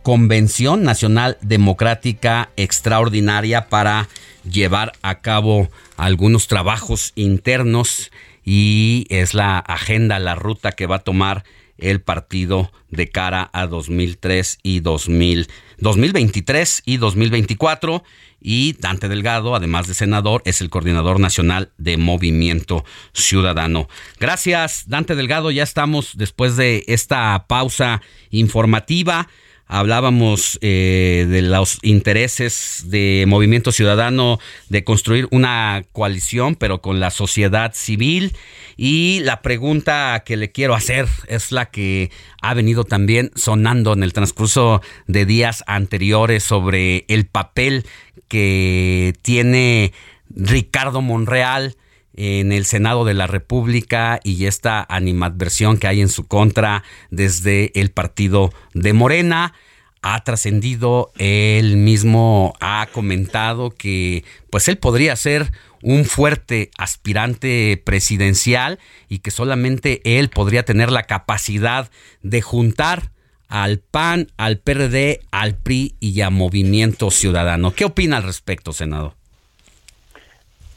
convención nacional democrática extraordinaria para llevar a cabo algunos trabajos internos y es la agenda, la ruta que va a tomar el partido de cara a 2003 y 2000, 2023 y 2024. Y Dante Delgado, además de senador, es el coordinador nacional de Movimiento Ciudadano. Gracias, Dante Delgado. Ya estamos después de esta pausa informativa hablábamos eh, de los intereses de Movimiento Ciudadano de construir una coalición, pero con la sociedad civil. Y la pregunta que le quiero hacer es la que ha venido también sonando en el transcurso de días anteriores sobre el papel que tiene Ricardo Monreal en el Senado de la República y esta animadversión que hay en su contra desde el partido de Morena. Ha trascendido, él mismo ha comentado que pues él podría ser un fuerte aspirante presidencial y que solamente él podría tener la capacidad de juntar al PAN, al PRD, al PRI y a Movimiento Ciudadano. ¿Qué opina al respecto, senador?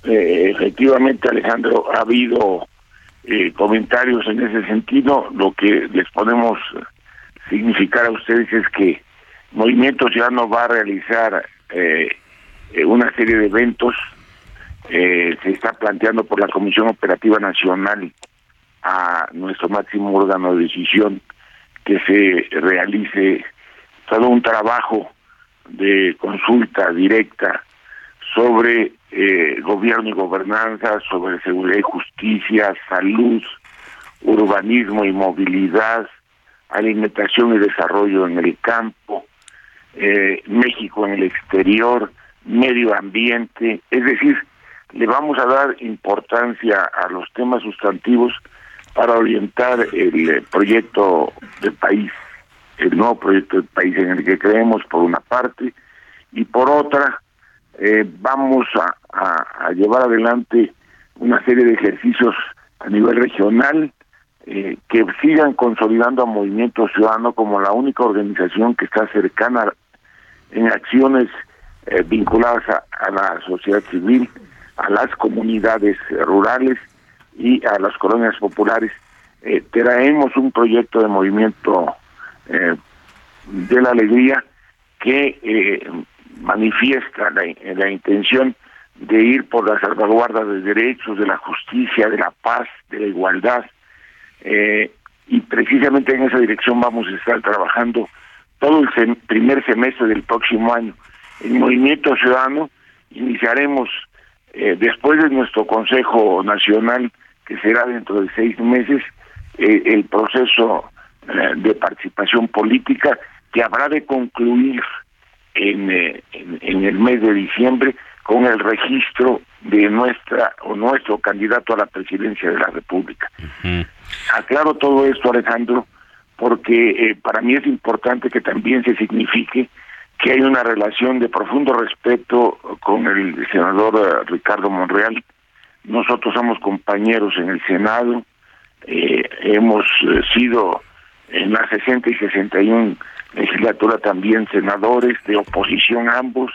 Eh, efectivamente, Alejandro, ha habido eh, comentarios en ese sentido. Lo que les podemos significar a ustedes es que Movimiento Ciudadano va a realizar eh, una serie de eventos. se está planteando por la Comisión Operativa Nacional a nuestro máximo órgano de decisión que se realice todo un trabajo de consulta directa sobre eh, gobierno y gobernanza, sobre seguridad y justicia, salud, urbanismo y movilidad, alimentación y desarrollo en el campo, eh, México en el exterior, medio ambiente, es decir, le vamos a dar importancia a los temas sustantivos para orientar el eh, proyecto del país, el nuevo proyecto del país en el que creemos por una parte y por otra eh, vamos a, llevar adelante una serie de ejercicios a nivel regional eh, que sigan consolidando a Movimiento Ciudadano como la única organización que está cercana en acciones eh, vinculadas a, la sociedad civil, a las comunidades rurales y a las colonias populares. traemos un proyecto de movimiento de la alegría que manifiesta la, la intención de ir por la salvaguarda de derechos, de la justicia, de la paz, de la igualdad. Eh, y precisamente en esa dirección vamos a estar trabajando todo el primer semestre del próximo año. El Movimiento Ciudadano iniciaremos eh, después de nuestro Consejo Nacional, que será dentro de seis meses, eh, el proceso de participación política que habrá de concluir eh, en, en, el mes de diciembre con el registro de nuestra o nuestro candidato a la presidencia de la República. Aclaro todo esto, Alejandro, porque eh, para mí es importante que también se signifique que hay una relación de profundo respeto con el senador eh, Ricardo Monreal. Nosotros somos compañeros en el Senado, hemos sido en la 60 y 61 legislatura también senadores de oposición ambos.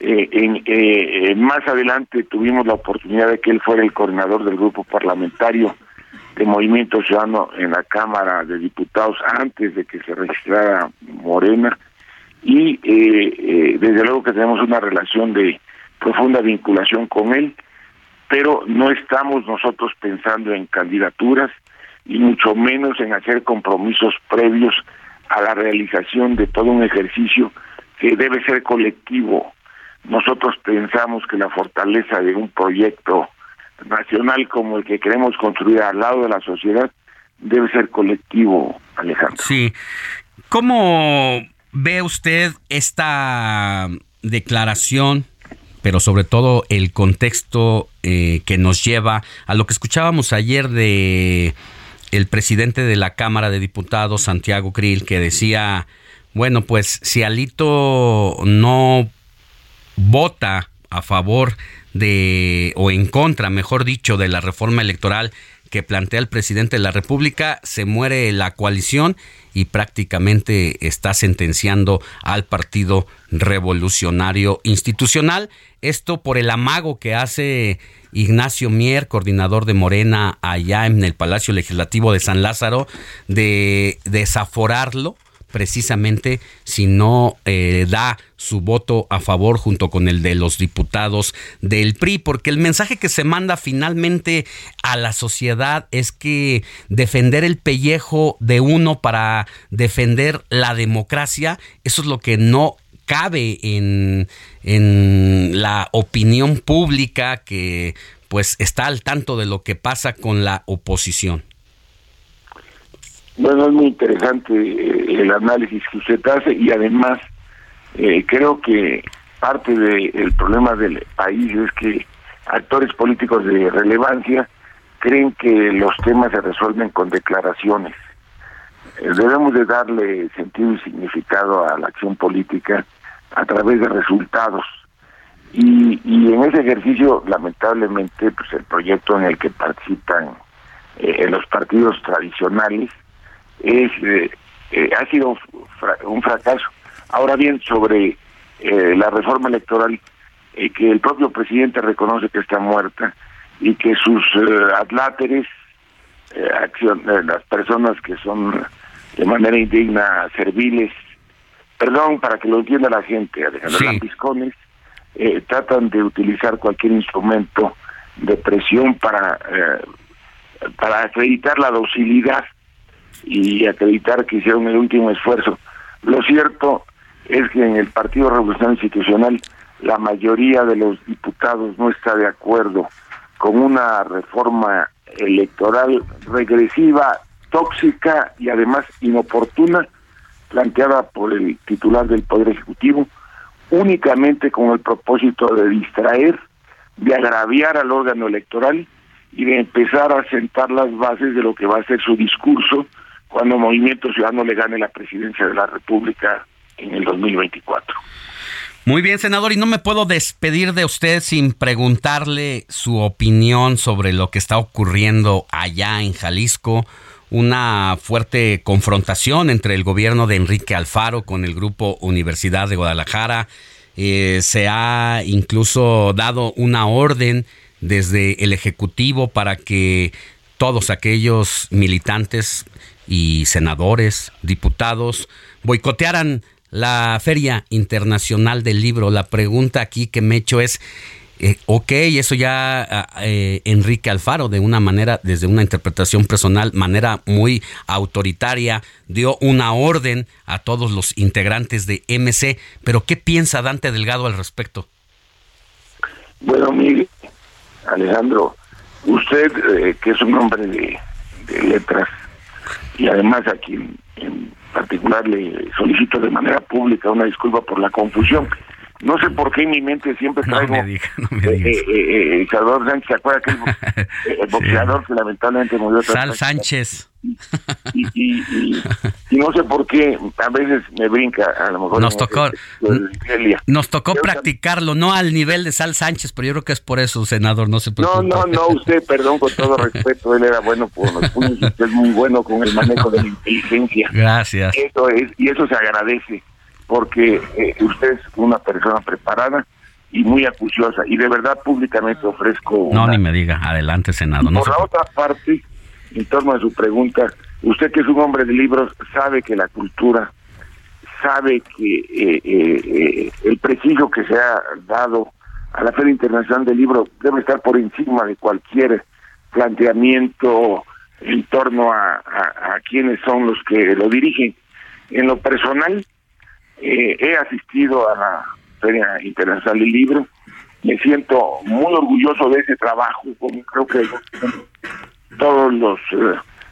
Eh, en, eh, más adelante tuvimos la oportunidad de que él fuera el coordinador del grupo parlamentario de Movimiento Ciudadano en la Cámara de Diputados antes de que se registrara Morena. Y eh, desde luego que tenemos una relación de profunda vinculación con él, pero no estamos nosotros pensando en candidaturas y mucho menos en hacer compromisos previos a la realización de todo un ejercicio que debe ser colectivo. Nosotros pensamos que la fortaleza de un proyecto nacional como el que queremos construir al lado de la sociedad debe ser colectivo, Alejandro. Sí. ¿Cómo ve usted esta declaración, pero sobre todo el contexto eh, que nos lleva a lo que escuchábamos ayer de el presidente de la Cámara de Diputados, Santiago Krill, que decía, bueno, pues si Alito no vota a favor de, o en contra, mejor dicho, de la reforma electoral que plantea el presidente de la República, se muere la coalición y prácticamente está sentenciando al Partido Revolucionario Institucional. Esto por el amago que hace Ignacio Mier, coordinador de Morena allá en el Palacio Legislativo de San Lázaro, de desaforarlo precisamente si no eh, da su voto a favor junto con el de los diputados del PRI, porque el mensaje que se manda finalmente a la sociedad es que defender el pellejo de uno para defender la democracia, eso es lo que no cabe en, en la opinión pública que pues está al tanto de lo que pasa con la oposición. Bueno, es muy interesante eh, el análisis que usted hace y además eh, creo que parte del problema del país es que actores políticos de relevancia creen que los temas se resuelven con declaraciones. Eh, debemos de darle sentido y significado a la acción política a través de resultados. Y, y en ese ejercicio, lamentablemente, pues el proyecto en el que participan los partidos tradicionales es eh, eh, ha sido un fracaso. Ahora bien, sobre eh, la reforma electoral, que el propio presidente reconoce que está muerta y que sus adláteres, acción, las personas que son de manera indigna serviles, perdón, para que lo entienda la gente, Alejandro, sí. tratan de utilizar cualquier instrumento de presión para, para acreditar la docilidad y acreditar que hicieron el último esfuerzo. Lo cierto es que en el Partido Revolución Institucional la mayoría de los diputados no está de acuerdo con una reforma electoral regresiva, tóxica y además inoportuna planteada por el titular del Poder Ejecutivo, únicamente con el propósito de distraer, de agraviar al órgano electoral y de empezar a sentar las bases de lo que va a ser su discurso cuando Movimiento Ciudadano le gane la presidencia de la República en el 2024. Muy bien, senador, y no me puedo despedir de usted sin preguntarle su opinión sobre lo que está ocurriendo allá en Jalisco. Una fuerte confrontación entre el gobierno de Enrique Alfaro con el grupo Universidad de Guadalajara. Eh, se ha incluso dado una orden desde el Ejecutivo para que todos aquellos militantes y senadores, diputados, boicotearan la Feria Internacional del Libro. La pregunta aquí que me he hecho es, eh, ok, eso ya ah, eh, Enrique Alfaro, de una manera, desde una interpretación personal, manera muy autoritaria, dio una orden a todos los integrantes de MC, pero ¿qué piensa Dante Delgado al respecto? Bueno, Miguel, Alejandro, usted, eh, que es un hombre de letras, y además aquí en particular le solicito de manera pública una disculpa por la confusión. No sé por qué en mi mente siempre traigo... No me diga, no me eh, eh, eh, Salvador Sánchez, ¿se acuerda que el, [laughs] boxeador que lamentablemente murió? Sal Sánchez. Y, y, y, no sé por qué, a veces me brinca, a lo mejor... Nos tocó, nos tocó practicarlo, no al nivel de Sal Sánchez, pero yo creo que es por eso, senador, no se preocupe. No, no, no, usted, perdón, con todo respeto, él era bueno por los puños, usted es muy bueno con el manejo de la inteligencia. Gracias. Eso es, y eso se agradece porque eh, usted es una persona preparada y muy acuciosa. Y de verdad públicamente ofrezco... No, ni me diga. Adelante, Senado. por la otra parte, en torno a su pregunta, usted que es un hombre de libros sabe que la cultura, sabe que eh, eh, eh, el prestigio que se ha dado a la Feria Internacional del Libro debe estar por encima de cualquier planteamiento en torno a, a, quiénes son los que lo dirigen. En lo personal, he asistido a la Feria Internacional del Libro, me siento muy orgulloso de ese trabajo, como creo que todos los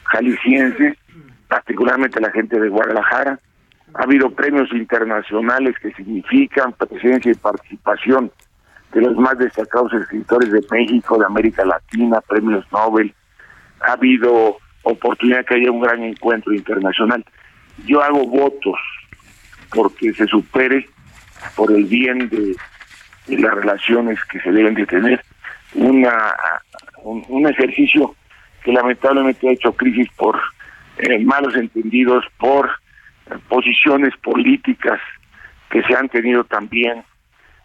jaliscienses, particularmente la gente de Guadalajara. Ha habido premios internacionales que significan presencia y participación de los más destacados escritores de México, de América Latina, premios Nobel. Ha habido oportunidad que haya un gran encuentro internacional. Yo hago votos porque se supere por el bien de, las relaciones que se deben de tener. Una un ejercicio que lamentablemente ha hecho crisis por eh, malos entendidos, por eh, posiciones políticas que se han tenido también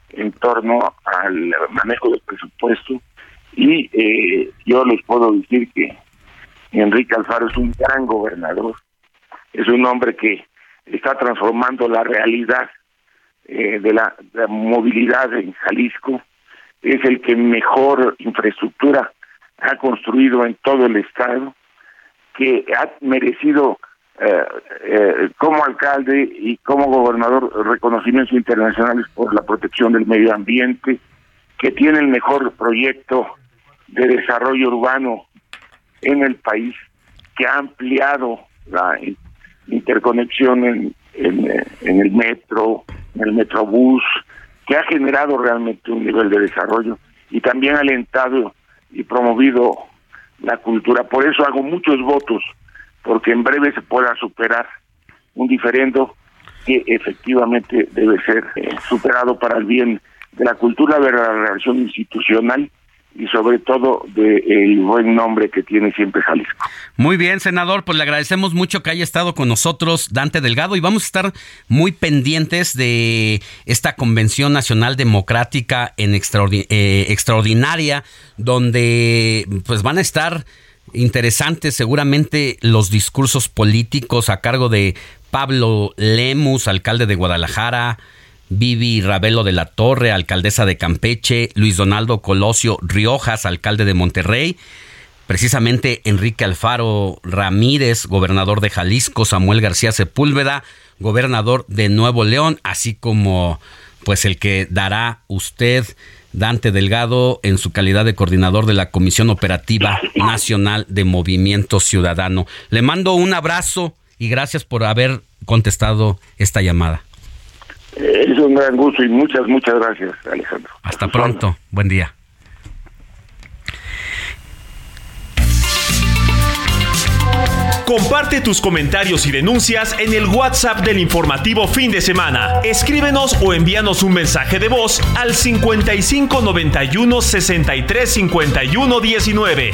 en torno al manejo del presupuesto. Y eh, yo les puedo decir que Enrique Alfaro es un gran gobernador, es un hombre que está transformando la realidad de, la, de la movilidad en Jalisco, es el que mejor infraestructura ha construido en todo el Estado, que ha merecido eh, eh, como alcalde y como gobernador reconocimientos internacionales por la protección del medio ambiente, que tiene el mejor proyecto de desarrollo urbano en el país, que ha ampliado la interconexión en, en, en el metro, en el metrobús, que ha generado realmente un nivel de desarrollo y también ha alentado y promovido la cultura. Por eso hago muchos votos, porque en breve se pueda superar un diferendo que efectivamente debe ser eh, superado para el bien de la cultura, de la relación institucional y sobre todo del buen nombre que tiene siempre Jalisco. Muy bien, senador, pues le agradecemos mucho que haya estado con nosotros Dante Delgado y vamos a estar muy pendientes de esta Convención Nacional Democrática en eh, extraordinaria, donde pues van a estar interesantes seguramente los discursos políticos a cargo de Pablo Lemus, alcalde de Guadalajara, Vivi Ravelo de la Torre, alcaldesa de Campeche, Luis Donaldo Colosio Riojas, alcalde de Monterrey, precisamente Enrique Alfaro Ramírez, gobernador de Jalisco, Samuel García Sepúlveda, gobernador de Nuevo León, así como pues el que dará usted Dante Delgado en su calidad de coordinador de la Comisión Operativa Nacional de Movimiento Ciudadano. Le mando un abrazo y gracias por haber contestado esta llamada. Eh, es un gran gusto y muchas, muchas gracias, Alejandro. Hasta pronto. Buen día. Comparte tus comentarios y denuncias en el WhatsApp del informativo fin de semana. Escríbenos o envíanos un mensaje de voz al 55 91 63 51 19.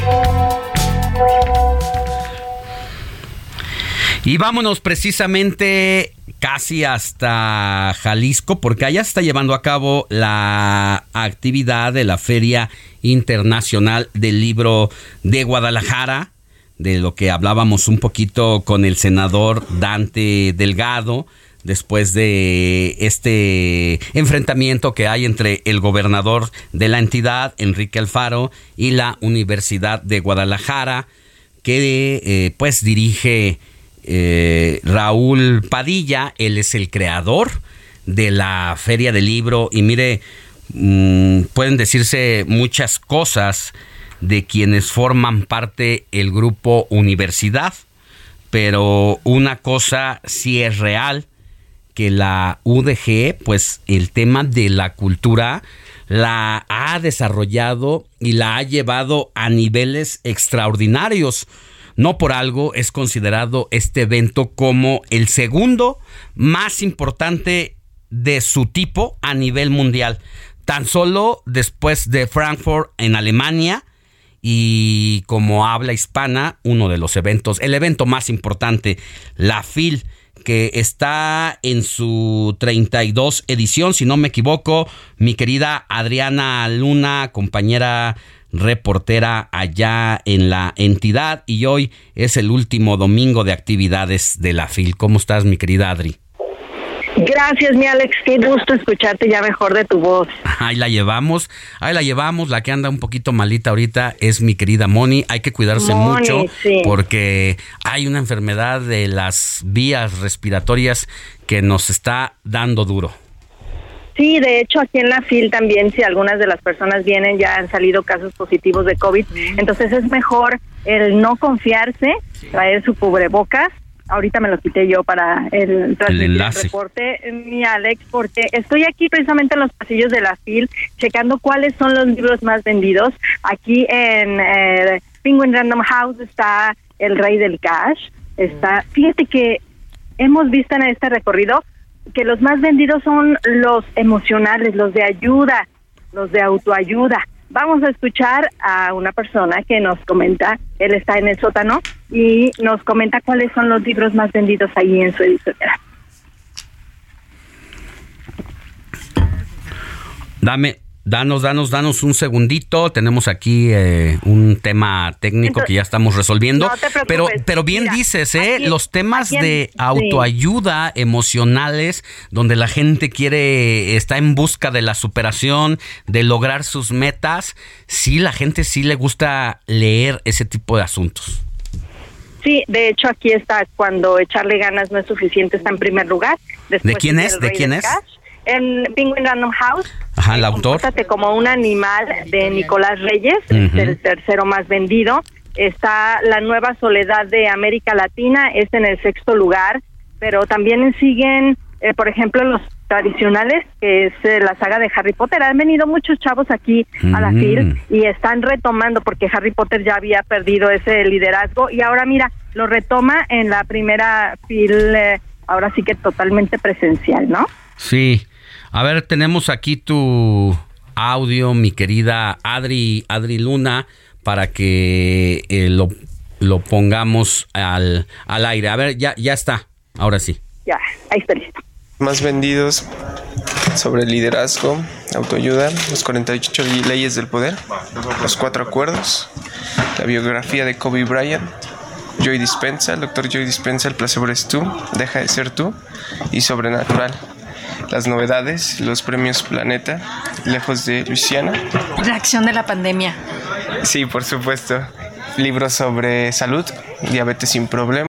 Y vámonos precisamente casi hasta Jalisco, porque allá está llevando a cabo la actividad de la Feria Internacional del Libro de Guadalajara, de lo que hablábamos un poquito con el senador Dante Delgado, después de este enfrentamiento que hay entre el gobernador de la entidad, Enrique Alfaro, y la Universidad de Guadalajara, que eh, pues dirige eh, Raúl Padilla, él es el creador de la Feria del Libro y mire, mm, pueden decirse muchas cosas de quienes forman parte el grupo Universidad, pero una cosa sí es real, que la UDG, pues el tema de la cultura la ha desarrollado y la ha llevado a niveles extraordinarios. No por algo es considerado este evento como el segundo más importante de su tipo a nivel mundial. Tan solo después de Frankfurt en Alemania y como habla hispana, uno de los eventos, el evento más importante, la FIL que está en su 32 edición, si no me equivoco, mi querida Adriana Luna, compañera reportera allá en la entidad y hoy es el último domingo de actividades de la FIL. ¿Cómo estás, mi querida Adri? Gracias, mi Alex. Qué gusto escucharte ya mejor de tu voz. [laughs] Ahí la llevamos, ahí la llevamos. La que anda un poquito malita ahorita es mi querida Moni. Hay que cuidarse mucho porque hay una enfermedad de las vías respiratorias que nos está dando duro. Sí, de hecho aquí en la FIL también, si algunas de las personas vienen, ya han salido casos positivos de COVID. Entonces es mejor el no confiarse, traer su cubrebocas ahorita me lo quité yo para el, el, reporte, mi Alex, porque estoy aquí precisamente en los pasillos de la FIL checando cuáles son los libros más vendidos. Aquí en eh, Penguin Random House está El Rey del Cash. Está, fíjate que hemos visto en este recorrido que los más vendidos son los emocionales, los de ayuda, los de autoayuda. Vamos a escuchar a una persona que nos comenta, él está en el sótano y nos comenta cuáles son los libros más vendidos ahí en su editorial. Dame, Danos, danos, danos un segundito. Tenemos aquí eh, un tema técnico que ya estamos resolviendo. pero, pero bien dices, ¿eh? Los temas de autoayuda emocionales, donde la gente quiere, está en busca de la superación, de lograr sus metas. Sí, la gente sí le gusta leer ese tipo de asuntos. Sí, de hecho aquí está cuando echarle ganas no es suficiente, está en primer lugar. ¿De quién es? ¿De quién es? en Penguin Random House. Ajá, el autor. como un animal de Nicolás Reyes, el tercero más vendido. Está La Nueva Soledad de América Latina, es en el sexto lugar, pero también siguen, eh, por ejemplo, los tradicionales, que es eh, la saga de Harry Potter. Han venido muchos chavos aquí a la FIL y están retomando, porque Harry Potter ya había perdido ese liderazgo y ahora mira, lo retoma en la primera FIL, eh, ahora sí que totalmente presencial, ¿no? Sí. A ver, tenemos aquí tu audio, mi querida Adri, Adri Luna, para que eh, lo, lo, pongamos al, al, aire. A ver, ya, ya está. Ahora sí. Ya, ahí está listo. Más vendidos sobre liderazgo, autoayuda, los 48 leyes del poder, los cuatro acuerdos, la biografía de Kobe Bryant, Joy Dispensa, el doctor Joy Dispensa, el placebo eres tú, deja de ser tú y sobrenatural las novedades, los premios Planeta, lejos de Luciana. Reacción de la pandemia. Sí, por supuesto. Libros sobre salud, diabetes sin problema.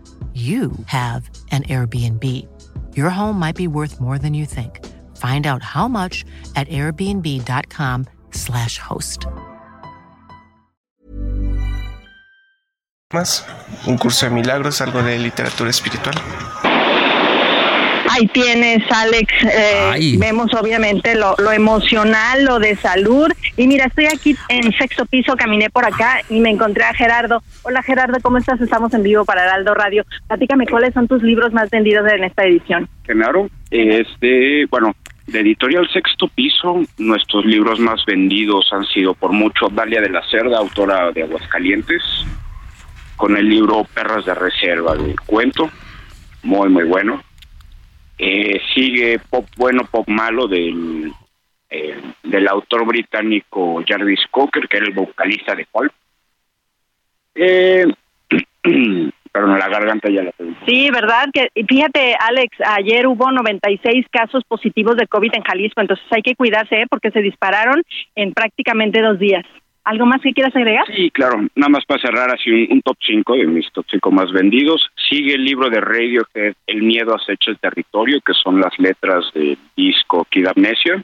you have an Airbnb. Your home might be worth more than you think. Find out how much at airbnb.com/slash host. Más, un curso de milagros, algo de literatura espiritual. Ahí tienes, Alex. Eh, vemos obviamente lo, lo, emocional, lo de salud. Y mira, estoy aquí en sexto piso, caminé por acá y me encontré a Gerardo. Hola Gerardo, ¿cómo estás? Estamos en vivo para Heraldo Radio. Platícame, ¿cuáles son tus libros más vendidos en esta edición? Genaro, este, bueno, de Editorial Sexto Piso, nuestros libros más vendidos han sido por mucho Dalia de la Cerda, autora de Aguascalientes, con el libro Perras de Reserva de cuento, muy, muy bueno. Eh, sigue Pop Bueno, Pop Malo del, eh, del autor británico Jarvis Cocker, que era el vocalista de Pulp. Eh, [clears throat] pero en la garganta ya la tengo. Sí, ¿verdad? Que fíjate, Alex, ayer hubo 96 casos positivos de COVID en Jalisco, entonces hay que cuidarse ¿eh? porque se dispararon en prácticamente dos días. ¿Algo más que quieras agregar? Sí, claro. Nada más para cerrar así un, top 5 de mis top 5 más vendidos. Sigue el libro de Radiohead, El miedo acecha el territorio, que son las letras del disco Kid Amnesia.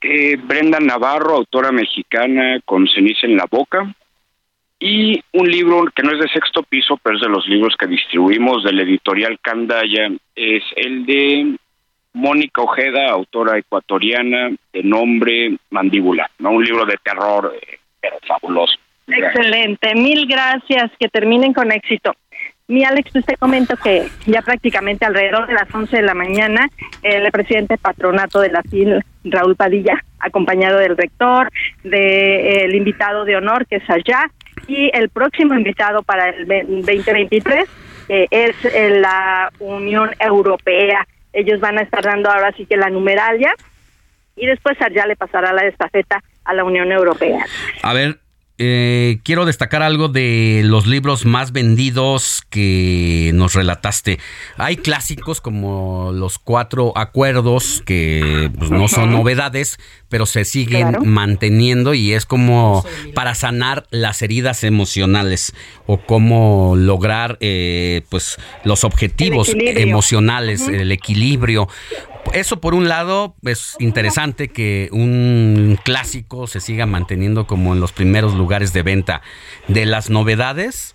Eh, Brenda Navarro, autora mexicana con ceniza en la boca. Y un libro que no es de sexto piso, pero es de los libros que distribuimos del editorial Candaya, es el de Mónica Ojeda, autora ecuatoriana, de nombre Mandíbula, ¿no? Un libro de terror, eh, pero fabuloso. Excelente, mil gracias, que terminen con éxito. Mi Alex, te comento que ya prácticamente alrededor de las 11 de la mañana, el presidente patronato de la FIL, Raúl Padilla, acompañado del rector, del invitado de honor, que es allá, y el próximo invitado para el 2023 eh, es eh, la Unión Europea. Ellos van a estar dando ahora sí que la numeralia y después allá le pasará la estafeta a la Unión Europea. A ver, eh, quiero destacar algo de los libros más vendidos que nos relataste. Hay clásicos como los cuatro acuerdos que pues, no son novedades, pero se siguen manteniendo y es como para sanar las heridas emocionales o cómo lograr eh, pues los objetivos emocionales, el equilibrio. Eso por un lado es interesante que un clásico se siga manteniendo como en los primeros lugares de venta. De las novedades,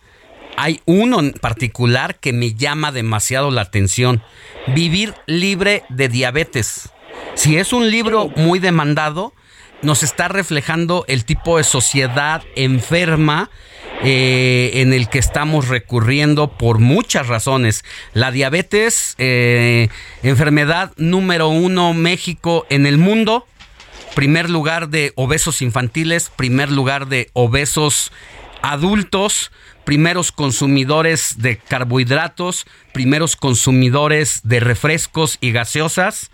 hay uno en particular que me llama demasiado la atención. Vivir libre de diabetes. Si es un libro muy demandado, nos está reflejando el tipo de sociedad enferma eh, en el que estamos recurriendo por muchas razones. La diabetes, eh, enfermedad número uno México en el mundo, primer lugar de obesos infantiles, primer lugar de obesos adultos, primeros consumidores de carbohidratos, primeros consumidores de refrescos y gaseosas.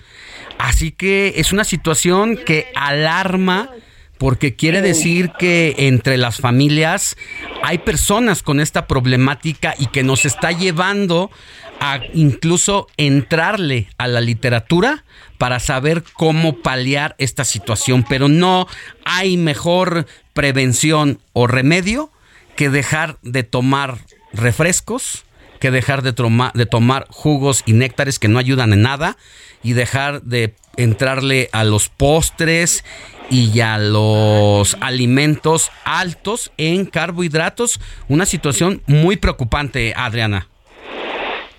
Así que es una situación que alarma porque quiere decir que entre las familias hay personas con esta problemática y que nos está llevando a incluso entrarle a la literatura para saber cómo paliar esta situación, pero no hay mejor prevención o remedio que dejar de tomar refrescos, que dejar de, de tomar jugos y néctares que no ayudan en nada y dejar de entrarle a los postres y a los alimentos altos en carbohidratos. Una situación muy preocupante, Adriana.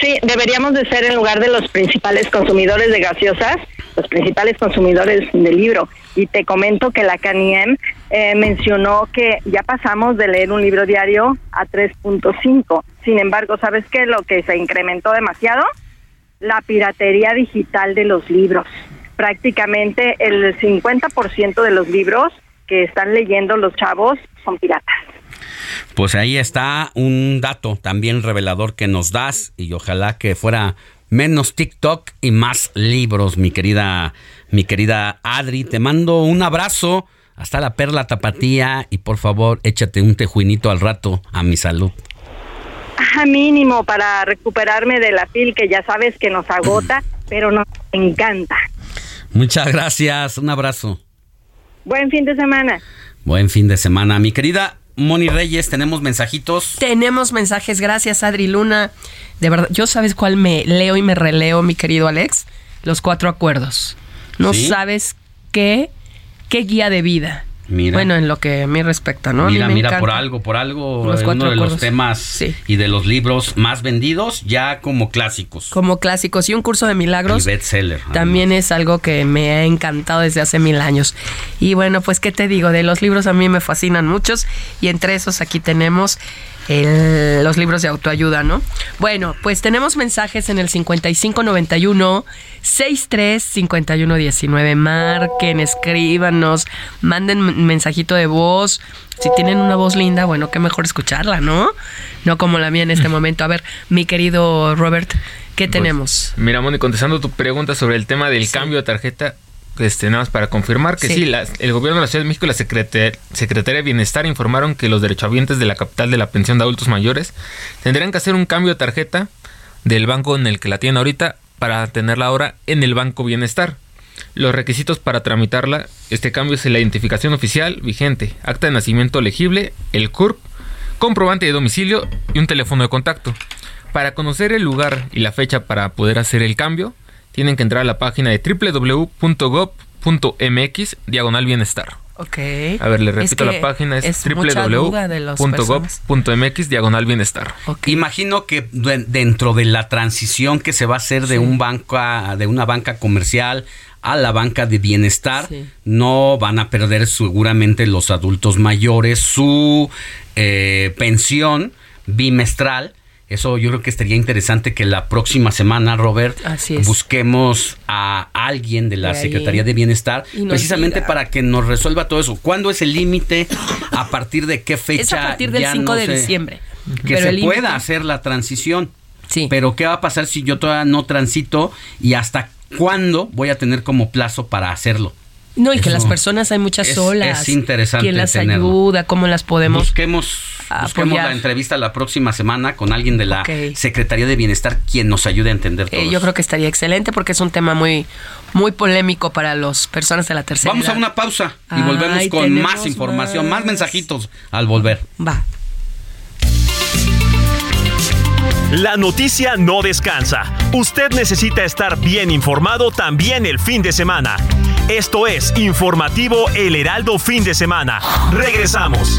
Sí, deberíamos de ser en lugar de los principales consumidores de gaseosas, los principales consumidores de libro. Y te comento que la CANIEM eh, mencionó que ya pasamos de leer un libro diario a 3.5. Sin embargo, ¿sabes qué? Lo que se incrementó demasiado, la piratería digital de los libros prácticamente el 50% de los libros que están leyendo los chavos son piratas. Pues ahí está un dato también revelador que nos das y ojalá que fuera menos TikTok y más libros, mi querida mi querida Adri, te mando un abrazo hasta la perla tapatía y por favor échate un tejuinito al rato a mi salud. A mínimo para recuperarme de la pil que ya sabes que nos agota, [clears throat] pero nos encanta. Muchas gracias, un abrazo. Buen fin de semana. Buen fin de semana. Mi querida Moni Reyes, tenemos mensajitos. Tenemos mensajes, gracias Adri Luna. De verdad, yo sabes cuál me leo y me releo, mi querido Alex. Los cuatro acuerdos. No sabes qué, qué guía de vida. Bueno, en lo que a mí respecta, ¿no? Mira, mira, por algo, por algo, uno de los temas y de los libros más vendidos ya como clásicos. Como clásicos. Y un curso de milagros. Y bestseller. También es algo que me ha encantado desde hace mil años. Y bueno, pues, ¿qué te digo? De los libros a mí me fascinan muchos. Y entre esos aquí tenemos los libros de autoayuda, ¿no? Bueno, pues tenemos mensajes en el 5591 635119. Marquen, escríbanos, manden mensajito de voz. Si tienen una voz linda, bueno, qué mejor escucharla, ¿no? No como la mía en este [laughs] momento. A ver, mi querido Robert, ¿qué pues, tenemos? Mira, Moni, contestando tu pregunta sobre el tema del cambio de tarjeta, este, nada más para confirmar que sí, el gobierno de la Ciudad de México y la Secretaría de Bienestar informaron que los derechohabientes de la capital de la pensión de adultos mayores tendrán que hacer un cambio de tarjeta del banco en el que la tienen ahorita para tenerla ahora en el Banco Bienestar. Los requisitos para tramitarla, este cambio es la identificación oficial vigente, acta de nacimiento legible, el CURP, comprobante de domicilio y un teléfono de contacto. Para conocer el lugar y la fecha para poder hacer el cambio, tienen que entrar a la página de www.gov.mx diagonal bienestar. Ok. A ver, le repito, Es que la página es, www.gov.mx diagonal bienestar. Imagino que de- dentro de la transición que se va a hacer de un banca, de una banca comercial a la banca de bienestar, no van a perder seguramente los adultos mayores su eh, pensión bimestral. Eso yo creo que estaría interesante que la próxima semana, Robert, busquemos a alguien de la De. Secretaría de Bienestar, precisamente diga. para que nos resuelva todo eso. ¿Cuándo es el límite? ¿A partir de qué fecha? Es a partir del Ya 5 no de sé. diciembre. Que Pero se pueda hacer la transición. Pero ¿qué va a pasar si yo todavía no transito y hasta cuándo voy a tener como plazo para hacerlo? No, y que las personas hay muchas solas. es interesante ¿Quién las tenerlo. ayuda? ¿Cómo las podemos Busquemos, busquemos apoyar? la entrevista la próxima semana con alguien de la. Secretaría de Bienestar quien nos ayude a entender todo. Eh, yo creo que estaría excelente porque es un tema muy, muy polémico para las personas de la tercera Vamos a una pausa y Ay, volvemos con más información, más más. mensajitos al volver. Va. La noticia no descansa. Usted necesita estar bien informado también el fin de semana. Esto es Informativo El Heraldo Fin de Semana. Regresamos.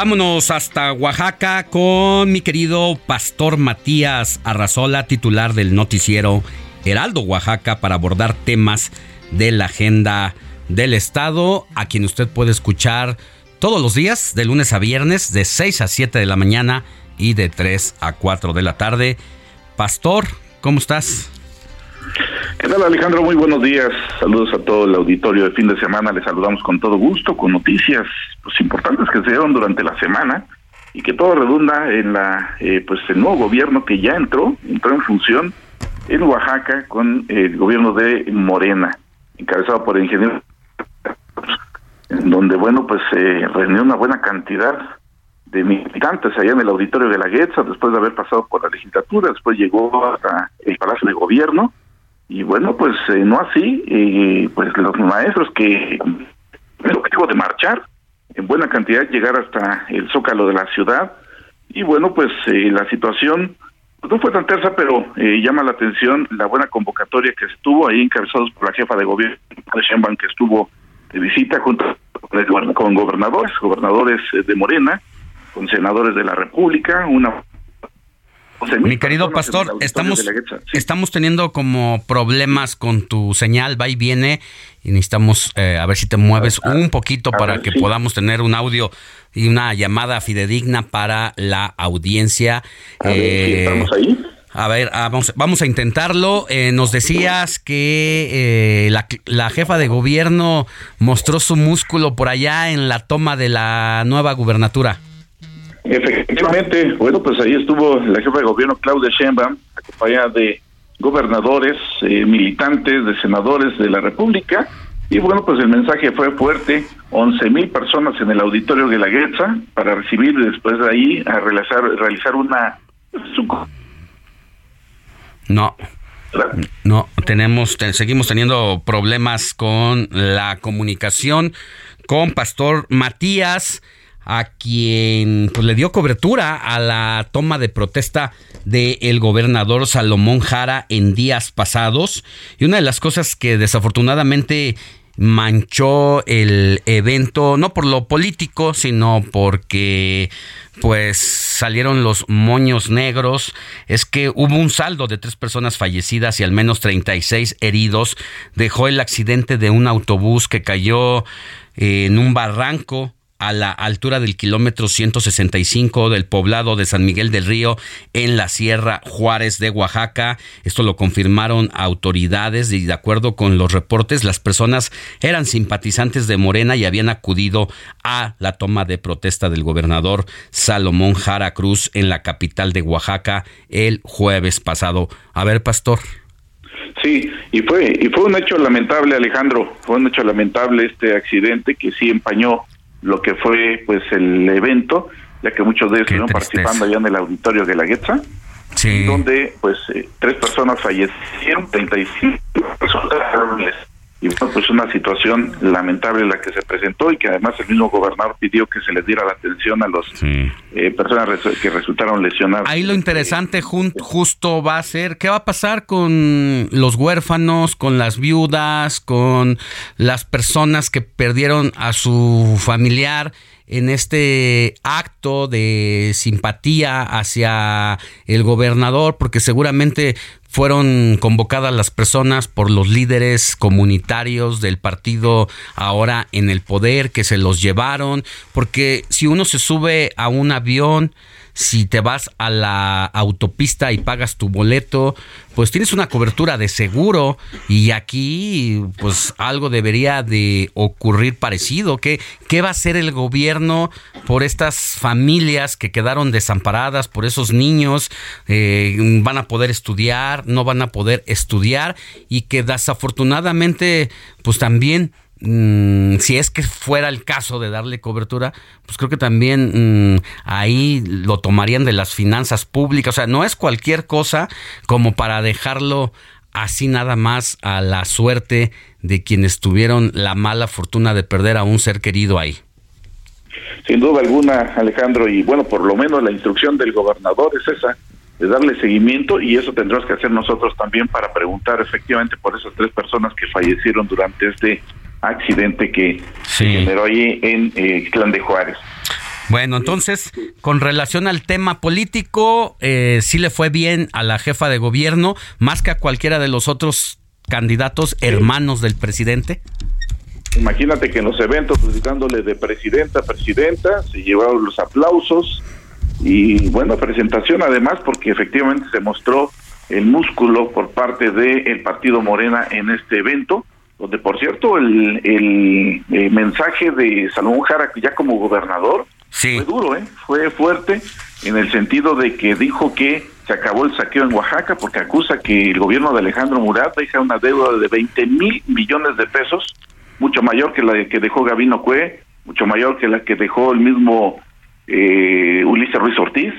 Vámonos hasta Oaxaca con mi querido pastor Matías Arrazola, titular del noticiero Heraldo Oaxaca, para abordar temas de la agenda del Estado, a quien usted puede escuchar todos los días, de lunes a viernes, de 6 a 7 de la mañana y de 3 a 4 de la tarde. Pastor, ¿cómo estás? ¿Qué tal Alejandro? Muy buenos días. Saludos a todo el auditorio de fin de semana. Les saludamos con todo gusto, con noticias pues, importantes que se dieron durante la semana y que todo redunda en la eh, pues el nuevo gobierno que ya entró, entró en función en Oaxaca con el gobierno de Morena, encabezado por el ingeniero, en donde bueno pues se reunió una buena cantidad de militantes allá en el auditorio de la Guetza, después de haber pasado por la legislatura, después llegó hasta el Palacio de Gobierno, y bueno, pues eh, no así, pues los maestros que el objetivo de marchar en buena cantidad, llegar hasta el zócalo de la ciudad, y bueno, pues eh, la situación pues, no fue tan tersa, pero eh, llama la atención la buena convocatoria que estuvo ahí encabezados por la jefa de gobierno de Sheinbaum, que estuvo de visita junto con gobernadores, gobernadores eh, de Morena, con senadores de la República, una Mi querido pastor, estamos, estamos teniendo como problemas con tu señal, va y viene, y necesitamos eh, a ver si te mueves un poquito para ver, que sí. podamos tener un audio y una llamada fidedigna para la audiencia. A ver si estamos ahí. A ver, ah, vamos, vamos a intentarlo. Eh, nos decías que eh, la, la jefa de gobierno mostró su músculo por allá en la toma de la nueva gubernatura. Efectivamente, bueno, pues ahí estuvo la jefa de gobierno Claudia Sheinbaum, acompañada de gobernadores, eh, militantes, de senadores de la República, y bueno, pues el mensaje fue fuerte, 11 mil personas en el auditorio de la Guetza para recibir después de ahí a realizar, realizar una... No. No, tenemos, te- seguimos teniendo problemas con la comunicación con Pastor Matías, a quien pues, le dio cobertura a la toma de protesta del gobernador Salomón Jara en días pasados. Y una de las cosas que desafortunadamente manchó el evento, no por lo político, sino porque pues salieron los moños negros, es que hubo un saldo de tres personas fallecidas y al menos 36 heridos. Dejó el accidente de un autobús que cayó en un barranco a la altura del kilómetro 165 del poblado de San Miguel del Río en la Sierra Juárez de Oaxaca. Esto lo confirmaron autoridades y de acuerdo con los reportes las personas eran simpatizantes de Morena y habían acudido a la toma de protesta del gobernador Salomón Jara Cruz en la capital de Oaxaca el jueves pasado. A ver, pastor. Sí, y fue y fue un hecho lamentable, Alejandro, fue un hecho lamentable este accidente que sí empañó lo que fue pues el evento, ya que muchos de ellos estuvieron participando allá en el auditorio de la Guetza, donde pues eh, tres personas fallecieron, 35 personas y bueno, pues una situación lamentable la que se presentó y que además el mismo gobernador pidió que se les diera la atención a las eh, personas que resultaron lesionadas. Ahí lo interesante justo va a ser, ¿qué va a pasar con los huérfanos, con las viudas, con las personas que perdieron a su familiar? en este acto de simpatía hacia el gobernador, porque seguramente fueron convocadas las personas por los líderes comunitarios del partido ahora en el poder que se los llevaron, porque si uno se sube a un avión, si te vas a la autopista y pagas tu boleto, pues tienes una cobertura de seguro y aquí pues algo debería de ocurrir parecido. ¿Qué, qué va a hacer el gobierno por estas familias que quedaron desamparadas, por esos niños? Eh, ¿Van a poder estudiar? ¿No van a poder estudiar? Y que desafortunadamente pues también Mm, si es que fuera el caso de darle cobertura, pues creo que también mm, ahí lo tomarían de las finanzas públicas. O sea, no es cualquier cosa como para dejarlo así nada más a la suerte de quienes tuvieron la mala fortuna de perder a un ser querido ahí. Sin duda alguna, Alejandro, y bueno, por lo menos la instrucción del gobernador es esa, de darle seguimiento y eso tendremos que hacer nosotros también para preguntar efectivamente por esas tres personas que fallecieron durante este accidente que se generó ahí en eh, Clan de Juárez. Bueno, entonces, con relación al tema político, eh, sí le fue bien a la jefa de gobierno, más que a cualquiera de los otros candidatos hermanos del presidente. Imagínate que en los eventos, pues, de presidenta a presidenta, se llevaron los aplausos y, bueno, presentación además, porque efectivamente se mostró el músculo por parte del partido Morena en este evento donde por cierto el, el, mensaje de Salomón Jara ya como gobernador fue duro, ¿eh? fue fuerte en el sentido de que dijo que se acabó el saqueo en Oaxaca porque acusa que el gobierno de Alejandro Murat deja una deuda de 20 mil millones de pesos, mucho mayor que la que dejó Gabino Cue, mucho mayor que la que dejó el mismo eh, Ulises Ruiz Ortiz,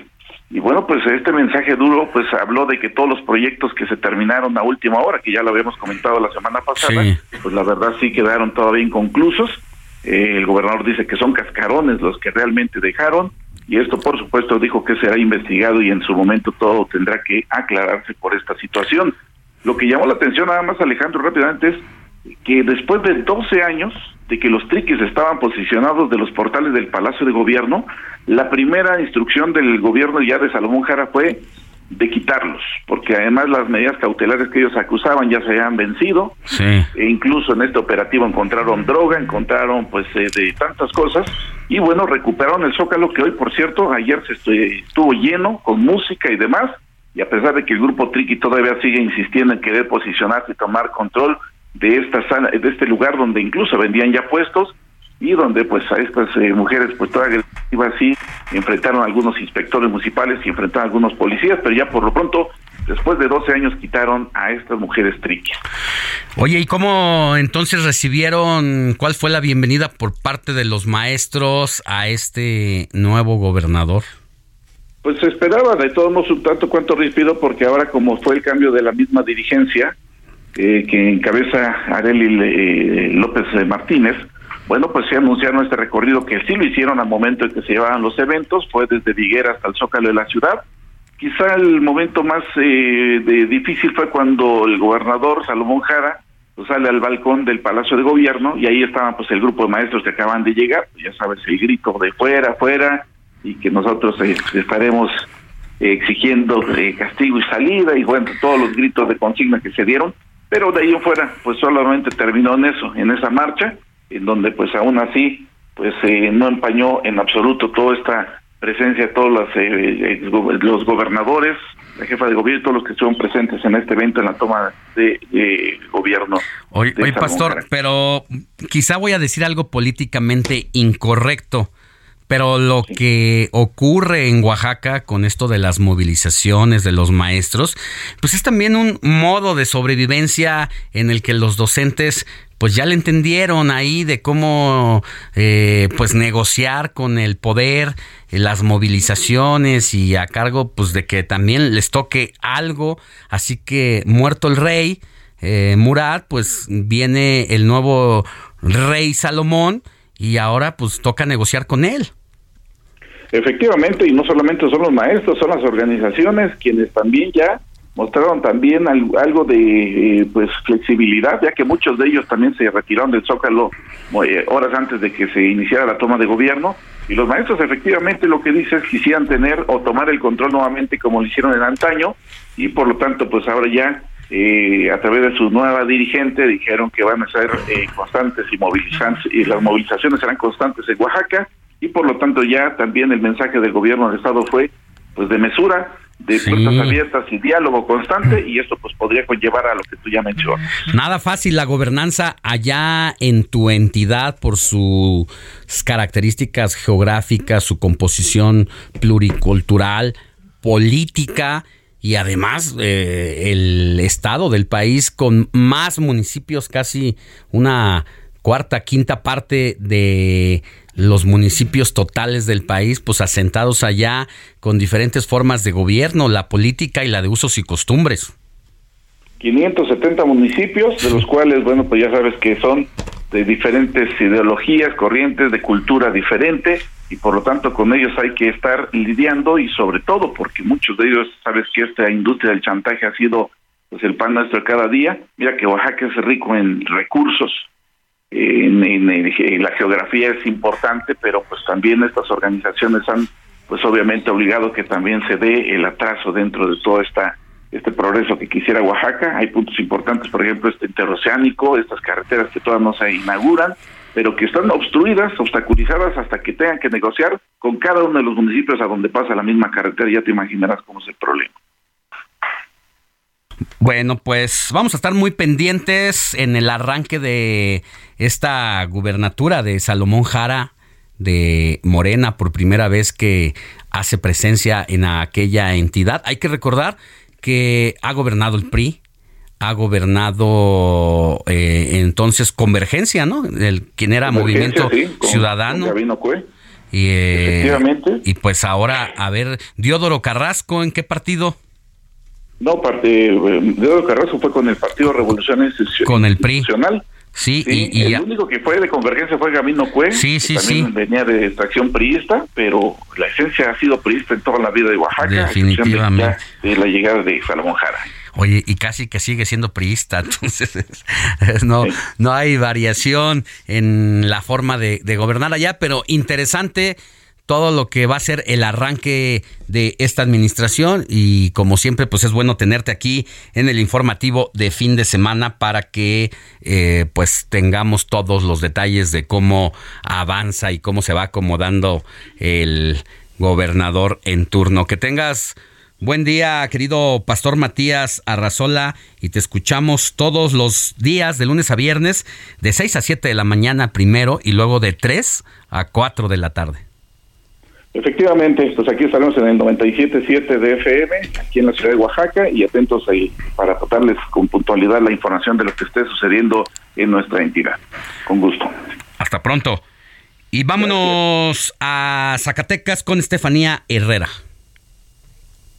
y bueno, pues este mensaje duro pues habló de que todos los proyectos que se terminaron a última hora, que ya lo habíamos comentado la semana pasada, pues la verdad sí quedaron todavía inconclusos. Eh, el gobernador dice que son cascarones los que realmente dejaron y esto por supuesto dijo que será investigado y en su momento todo tendrá que aclararse por esta situación. Lo que llamó la atención nada más Alejandro rápidamente es que después de 12 años de que los triquis estaban posicionados de los portales del Palacio de Gobierno, la primera instrucción del gobierno ya de Salomón Jara fue de quitarlos, porque además las medidas cautelares que ellos acusaban ya se habían vencido, e incluso en este operativo encontraron droga, encontraron pues eh, de tantas cosas, y bueno, recuperaron el Zócalo, que hoy por cierto, ayer se estuvo lleno con música y demás, y a pesar de que el grupo Triqui todavía sigue insistiendo en querer posicionarse y tomar control, de esta sala, de este lugar donde incluso vendían ya puestos y donde pues a estas eh, mujeres pues toda agresivas sí enfrentaron a algunos inspectores municipales y enfrentaron a algunos policías, pero ya por lo pronto después de 12 años quitaron a estas mujeres triquias. Oye, ¿y cómo entonces recibieron, cuál fue la bienvenida por parte de los maestros a este nuevo gobernador? Pues se esperaba de todos modos un tanto cuanto respiro porque ahora como fue el cambio de la misma dirigencia, eh, que encabeza Areli eh, López Martínez, bueno, pues se anunciaron este recorrido que sí lo hicieron al momento en que se llevaban los eventos, fue desde Viguera hasta el Zócalo de la ciudad. Quizá el momento más eh, de, difícil fue cuando el gobernador Salomón Jara pues, sale al balcón del Palacio de Gobierno y ahí estaban pues el grupo de maestros que acaban de llegar, ya sabes, el grito de fuera, fuera, y que nosotros estaremos exigiendo castigo y salida, y bueno, todos los gritos de consigna que se dieron, pero de ahí en fuera, pues solamente terminó en eso, en esa marcha, en donde pues aún así, pues eh, no empañó en absoluto toda esta presencia de todos los, eh, los gobernadores, la jefa de gobierno y todos los que estuvieron presentes en este evento en la toma de, gobierno. Oye, pastor, pero quizá voy a decir algo políticamente incorrecto. Pero lo que ocurre en Oaxaca con esto de las movilizaciones de los maestros, pues es también un modo de sobrevivencia en el que los docentes pues ya le entendieron ahí de cómo eh, pues negociar con el poder eh, las movilizaciones y a cargo pues de que también les toque algo. Así que muerto el rey eh, Murat pues viene el nuevo rey Salomón y ahora pues toca negociar con él Efectivamente, y no solamente son los maestros, son las organizaciones quienes también ya mostraron también algo de eh, pues flexibilidad, ya que muchos de ellos también se retiraron del Zócalo eh, horas antes de que se iniciara la toma de gobierno, y los maestros efectivamente lo que dicen es quisieran tener o tomar el control nuevamente como lo hicieron en antaño, y por lo tanto pues ahora ya eh, a través de su nueva dirigente dijeron que van a ser constantes y movilizantes, y las movilizaciones serán constantes en Oaxaca, y por lo tanto ya también el mensaje del gobierno del estado fue pues de mesura de puertas abiertas y diálogo constante y esto pues podría conllevar a lo que tú ya mencionas. Nada fácil la gobernanza allá en tu entidad por sus características geográficas, su composición pluricultural, política y además eh, el estado del país con más municipios, casi una cuarta, quinta parte de los municipios totales del país, pues asentados allá con diferentes formas de gobierno, la política y la de usos y costumbres. 570 municipios, de los cuales, bueno, pues ya sabes que son de diferentes ideologías, corrientes, de cultura diferente, y por lo tanto con ellos hay que estar lidiando y sobre todo porque muchos de ellos, sabes que esta industria del chantaje ha sido pues el pan nuestro cada día, mira que Oaxaca es rico en recursos, en, la geografía es importante, pero pues también estas organizaciones han pues obviamente obligado que también se dé el atraso dentro de todo esta este progreso que quisiera Oaxaca. Hay puntos importantes, por ejemplo, este interoceánico, estas carreteras que todavía no se inauguran, pero que están obstruidas, obstaculizadas hasta que tengan que negociar con cada uno de los municipios a donde pasa la misma carretera. Ya te imaginarás cómo es el problema. Bueno, pues vamos a estar muy pendientes en el arranque de esta gubernatura de Salomón Jara de Morena por primera vez que hace presencia en aquella entidad. Hay que recordar que ha gobernado el PRI, ha gobernado eh, entonces Convergencia, ¿no? El quien era Movimiento Ciudadano. y, eh, y pues ahora, a ver, Diodoro Carrasco, ¿en qué partido? No, parte, eh, Diego Carrasco fue con el Partido Revolución Institucional. Con el PRI. Sí, y, el único que fue de convergencia fue Gamino Cue, sí, sí, que también venía de extracción priista, pero la esencia ha sido priista en toda la vida de Oaxaca, definitivamente de la llegada de Salomón Jara. Oye, y casi que sigue siendo priista, [laughs] entonces no, no hay variación en la forma de, de gobernar allá, pero interesante todo lo que va a ser el arranque de esta administración y como siempre pues es bueno tenerte aquí en el informativo de fin de semana para que eh, pues tengamos todos los detalles de cómo avanza y cómo se va acomodando el gobernador en turno. Que tengas buen día querido pastor Matías Arrazola y te escuchamos todos los días de lunes a viernes de 6 a 7 de la mañana primero y luego de 3 a 4 de la tarde. Efectivamente, pues aquí estaremos en el 97.7 de FM, aquí en la ciudad de Oaxaca, y atentos ahí para tratarles con puntualidad la información de lo que esté sucediendo en nuestra entidad. Con gusto. Hasta pronto. Y vámonos a Zacatecas con Estefanía Herrera.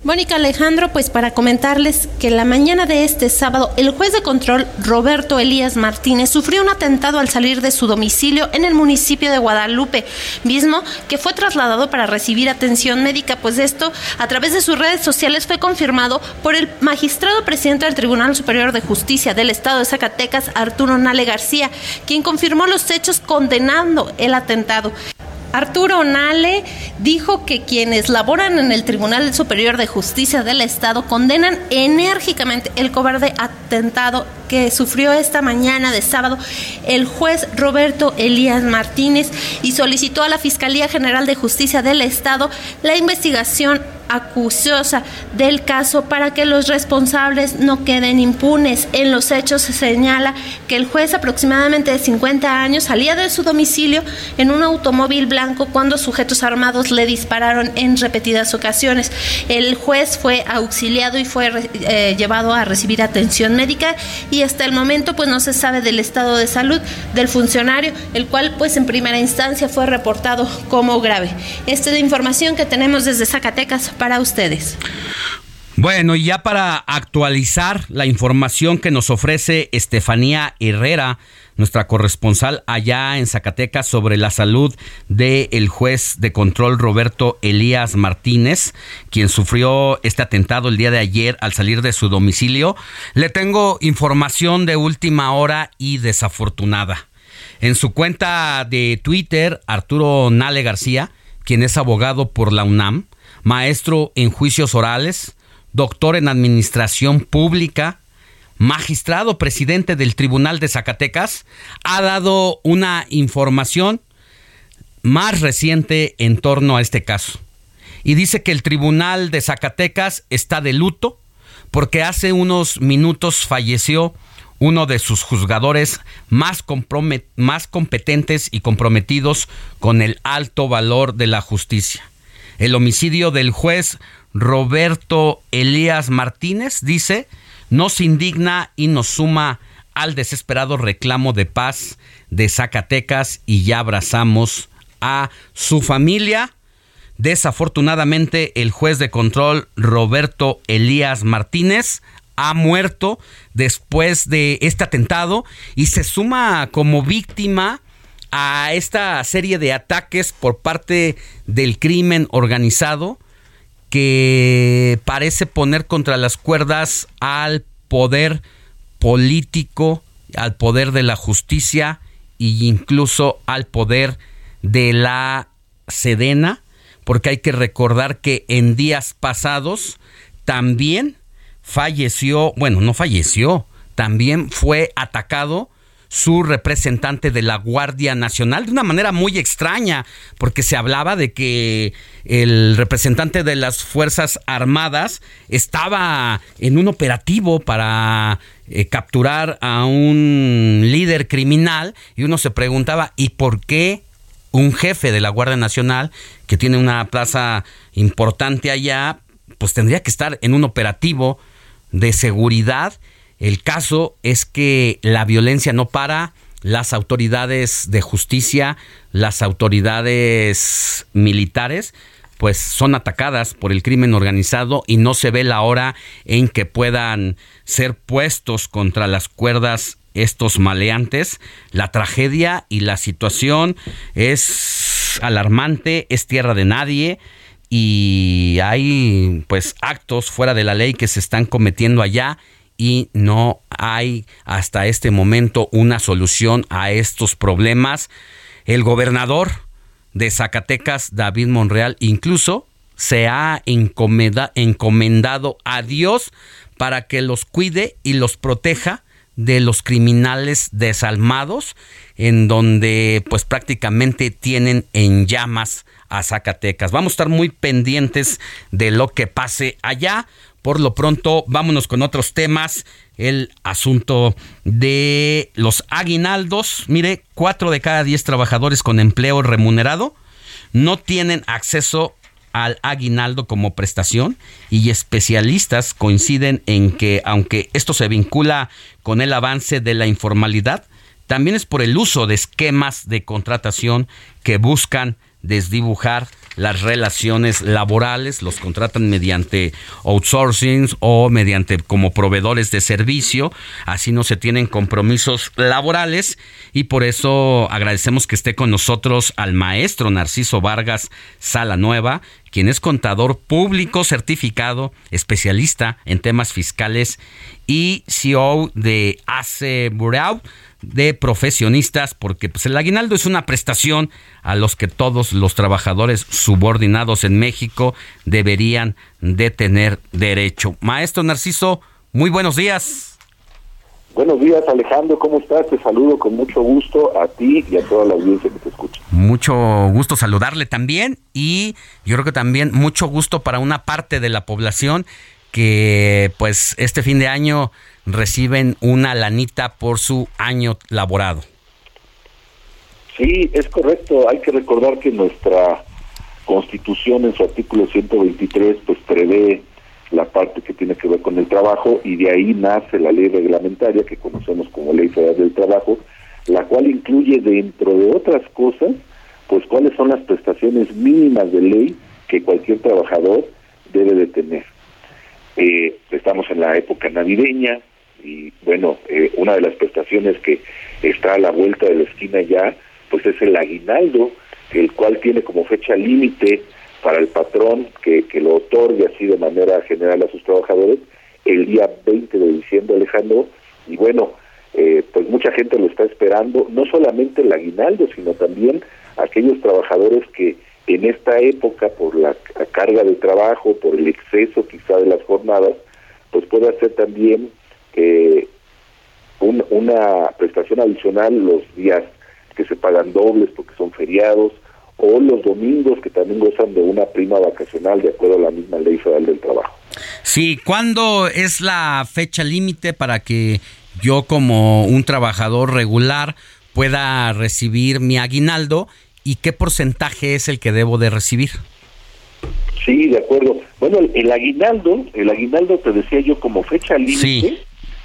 Mónica Alejandro, pues para comentarles que la mañana de este sábado el juez de control Roberto Elías Martínez sufrió un atentado al salir de su domicilio en el municipio de Guadalupe, mismo que fue trasladado para recibir atención médica, pues esto a través de sus redes sociales fue confirmado por el magistrado presidente del Tribunal Superior de Justicia del Estado de Zacatecas, Arturo Nale García, quien confirmó los hechos condenando el atentado. Arturo Nale dijo que quienes laboran en el Tribunal Superior de Justicia del Estado condenan enérgicamente el cobarde atentado que sufrió esta mañana de sábado el juez Roberto Elías Martínez y solicitó a la Fiscalía General de Justicia del Estado la investigación acuciosa del caso para que los responsables no queden impunes. En los hechos se señala que el juez aproximadamente de 50 años salía de su domicilio en un automóvil blanco cuando sujetos armados le dispararon en repetidas ocasiones. El juez fue auxiliado y fue eh, llevado a recibir atención médica y hasta el momento pues no se sabe del estado de salud del funcionario, el cual pues en primera instancia fue reportado como grave. Esta es la información que tenemos desde Zacatecas para ustedes. Bueno, y ya para actualizar la información que nos ofrece Estefanía Herrera, nuestra corresponsal allá en Zacatecas sobre la salud del juez de control Roberto Elías Martínez, quien sufrió este atentado el día de ayer al salir de su domicilio. Le tengo información de última hora y desafortunada. En su cuenta de Twitter, Arturo Nale García, quien es abogado por la UNAM, maestro en juicios orales, doctor en administración pública, magistrado presidente del Tribunal de Zacatecas, ha dado una información más reciente en torno a este caso. Y dice que el Tribunal de Zacatecas está de luto porque hace unos minutos falleció uno de sus juzgadores más, más competentes y comprometidos con el alto valor de la justicia el homicidio del juez Roberto Elías Martínez, dice, nos indigna y nos suma al desesperado reclamo de paz de Zacatecas y ya abrazamos a su familia. Desafortunadamente, el juez de control Roberto Elías Martínez ha muerto después de este atentado y se suma como víctima a esta serie de ataques por parte del crimen organizado que parece poner contra las cuerdas al poder político, al poder de la justicia e incluso al poder de la Sedena, porque hay que recordar que en días pasados también falleció, bueno, no falleció, también fue atacado su representante de la Guardia Nacional de una manera muy extraña, porque se hablaba de que el representante de las Fuerzas Armadas estaba en un operativo para eh, capturar a un líder criminal y uno se preguntaba, ¿y por qué un jefe de la Guardia Nacional que tiene una plaza importante allá, pues tendría que estar en un operativo de seguridad? El caso es que la violencia no para, las autoridades de justicia, las autoridades militares, pues son atacadas por el crimen organizado y no se ve la hora en que puedan ser puestos contra las cuerdas estos maleantes. La tragedia y la situación es alarmante, es tierra de nadie y hay pues actos fuera de la ley que se están cometiendo allá y no hay hasta este momento una solución a estos problemas. El gobernador de Zacatecas, David Monreal, incluso se ha encomendado a Dios para que los cuide y los proteja de los criminales desalmados, en donde pues prácticamente tienen en llamas a Zacatecas. Vamos a estar muy pendientes de lo que pase allá. Por lo pronto, vámonos con otros temas. El asunto de los aguinaldos. Mire, cuatro de cada diez trabajadores con empleo remunerado no tienen acceso al aguinaldo como prestación y especialistas coinciden en que aunque esto se vincula con el avance de la informalidad, también es por el uso de esquemas de contratación que buscan desdibujar las relaciones laborales, los contratan mediante outsourcing o mediante como proveedores de servicio, así no se tienen compromisos laborales y por eso agradecemos que esté con nosotros al maestro Narciso Vargas Sala Nueva, quien es contador público certificado, especialista en temas fiscales y CEO de Ace Bureau de profesionistas, porque pues, el aguinaldo es una prestación a los que todos los trabajadores subordinados en México deberían de tener derecho. Maestro Narciso, muy buenos días. Buenos días Alejandro, ¿cómo estás? Te saludo con mucho gusto a ti y a toda la audiencia que te escucha. Mucho gusto saludarle también y yo creo que también mucho gusto para una parte de la población que pues este fin de año reciben una lanita por su año laborado. Sí, es correcto. Hay que recordar que nuestra constitución en su artículo 123 pues prevé la parte que tiene que ver con el trabajo y de ahí nace la ley reglamentaria que conocemos como Ley Federal del Trabajo, la cual incluye dentro de otras cosas pues cuáles son las prestaciones mínimas de ley que cualquier trabajador debe de tener. Eh, estamos en la época navideña y bueno, eh, una de las prestaciones que está a la vuelta de la esquina ya, pues es el aguinaldo, el cual tiene como fecha límite para el patrón que, que lo otorgue así de manera general a sus trabajadores el día 20 de diciembre, Alejandro, y bueno, eh, pues mucha gente lo está esperando, no solamente el aguinaldo, sino también aquellos trabajadores que en esta época, por la carga de trabajo, por el exceso quizá de las jornadas, pues puede hacer también eh, una prestación adicional los días que se pagan dobles porque son feriados, o los domingos que también gozan de una prima vacacional de acuerdo a la misma ley federal del trabajo. Sí, ¿cuándo es la fecha límite para que yo como un trabajador regular pueda recibir mi aguinaldo y qué porcentaje es el que debo de recibir? Sí, de acuerdo. Bueno, el, aguinaldo, el aguinaldo te decía yo como fecha límite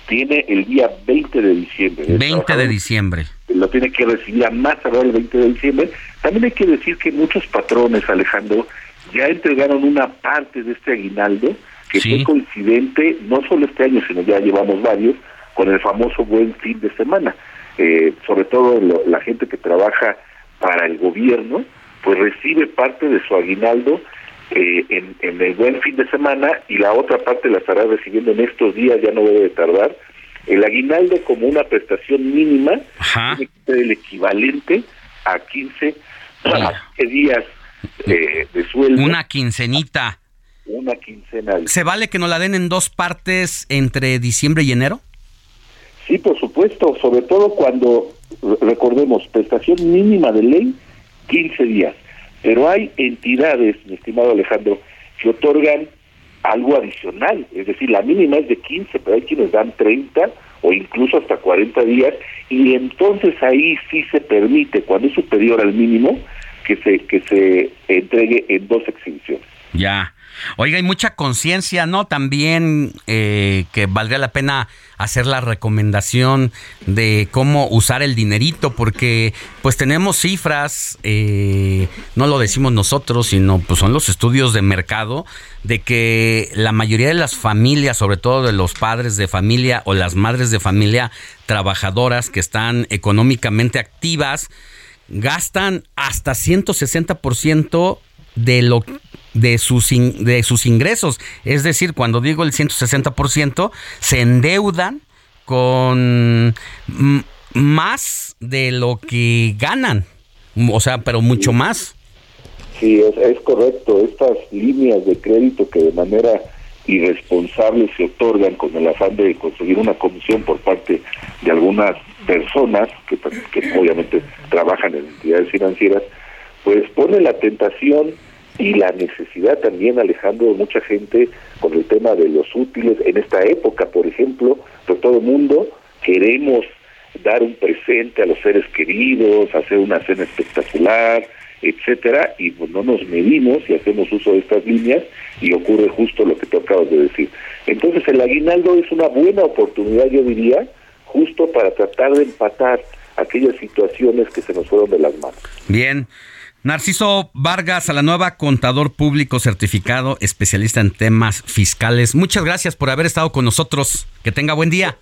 tiene el día 20 de diciembre. 20 de diciembre. Lo tiene que recibir a más tardar el 20 de diciembre. También hay que decir que muchos patrones, Alejandro, ya entregaron una parte de este aguinaldo que fue coincidente, no solo este año, sino ya llevamos varios, con el famoso buen fin de semana. Eh, sobre todo la gente que trabaja para el gobierno, pues recibe parte de su aguinaldo eh, en, en, el buen fin de semana y la otra parte la estará recibiendo en estos días, ya no debe de tardar. El aguinaldo como una prestación mínima tiene que ser el equivalente a 15, días de sueldo. Una quincenita. Una quincena. ¿Se vale que nos la den en dos partes entre diciembre y enero? Sí, por supuesto, sobre todo cuando, recordemos, prestación mínima de ley, 15 días pero hay entidades, mi estimado Alejandro, que otorgan algo adicional, es decir, la mínima es de 15, pero hay quienes dan 30 o incluso hasta 40 días, y entonces ahí sí se permite, cuando es superior al mínimo, que se, que se entregue en dos exhibiciones. Ya. Oiga, hay mucha conciencia, ¿no? También eh, que valdría la pena hacer la recomendación de cómo usar el dinerito, porque pues tenemos cifras, eh, no lo decimos nosotros, sino pues son los estudios de mercado, de que la mayoría de las familias, sobre todo de los padres de familia o las madres de familia trabajadoras que están económicamente activas, gastan hasta 160% de lo de sus, de sus ingresos. Es decir, cuando digo el 160%, se endeudan con más de lo que ganan. O sea, pero mucho más. Sí, es, correcto. Estas líneas de crédito que de manera irresponsable se otorgan con el afán de conseguir una comisión por parte de algunas personas que, que obviamente trabajan en entidades financieras, pues pone la tentación y la necesidad también, Alejandro, de mucha gente con el tema de los útiles. En esta época, por ejemplo, por todo el mundo queremos dar un presente a los seres queridos, hacer una cena espectacular, etcétera, y pues no nos medimos y hacemos uso de estas líneas y ocurre justo lo que tú acabas de decir. Entonces el aguinaldo es una buena oportunidad, yo diría, justo para tratar de empatar aquellas situaciones que se nos fueron de las manos. Bien. Narciso Vargas, a la nueva contador público certificado, especialista en temas fiscales. Muchas gracias por haber estado con nosotros. Que tenga buen día.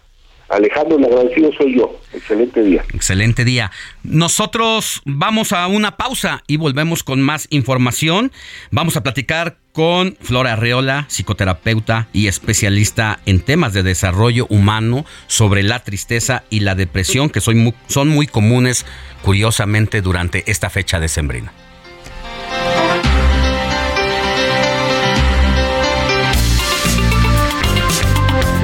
Alejandro, el agradecido soy yo. Excelente día. Excelente día. Nosotros vamos a una pausa y volvemos con más información. Vamos a platicar con Flora Arreola, psicoterapeuta y especialista en temas de desarrollo humano sobre la tristeza y la depresión que son muy, son muy comunes, curiosamente, durante esta fecha decembrina.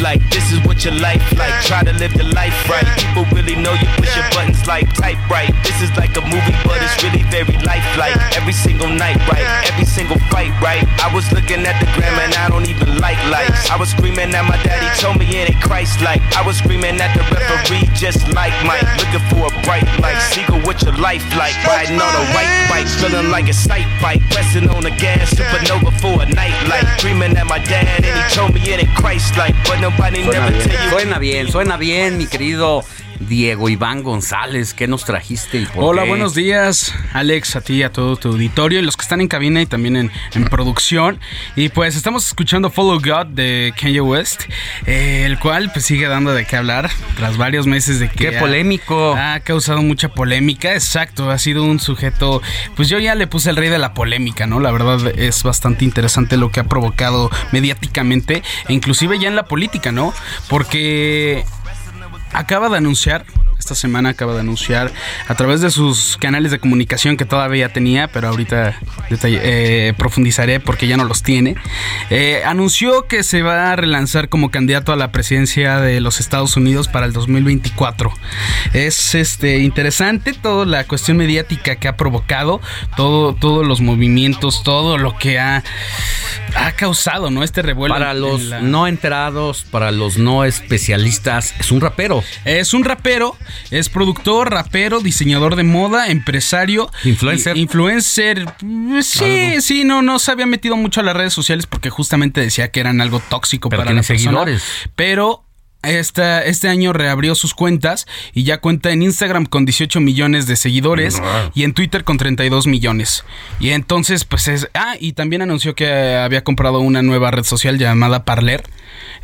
Like this is what your life like. Try to live the life right. People really know you push your buttons like type right. This is like a movie, but it's really very lifelike. Every single night, right? Every single fight, right? I was looking at the gram and I don't even like likes. I was screaming at my daddy, told me it ain't Christ like. I was screaming at the referee, just like Mike. Looking for a bright light. Seagull, what your life like? Riding on a white bike, feeling like a sight bike. Pressing on the gas, supernova for a night light. Dreaming at my dad and he told me it ain't Christ like. But no Suena bien, suena bien, suena bien, mi querido Diego Iván González, ¿qué nos trajiste? Hola, buenos días, Alex, a ti, a todo tu auditorio, y los que están en cabina y también en, producción. Y pues estamos escuchando Follow God de Kanye West, eh, el cual pues sigue dando de qué hablar tras varios meses de que... ¡Qué polémico! Ha causado mucha polémica, exacto, ha sido un sujeto, pues yo ya le puse el rey de la polémica, ¿no? La verdad es bastante interesante lo que ha provocado mediáticamente e inclusive ya en la política, ¿no? Porque acaba de anunciar, esta semana acaba de anunciar a través de sus canales de comunicación que todavía tenía, pero ahorita eh, profundizaré porque ya no los tiene. Eh, anunció que se va a relanzar como candidato a la presidencia de los Estados Unidos para el 2024. Es este interesante toda la cuestión mediática que ha provocado, todo, todos los movimientos, todo lo que ha, ha causado, ¿no? Este revuelo. Para los no enterados, para los no especialistas, es un rapero. Es un rapero, es productor, rapero, diseñador de moda, empresario. Influencer. Influencer. Sí, sí, no, no se había metido mucho a las redes sociales porque justamente decía que eran algo tóxico para los seguidores. Pero este, este año reabrió sus cuentas y ya cuenta en Instagram con 18 millones de seguidores y en Twitter con 32 millones. Y entonces, pues es. Ah, y también anunció que había comprado una nueva red social llamada Parler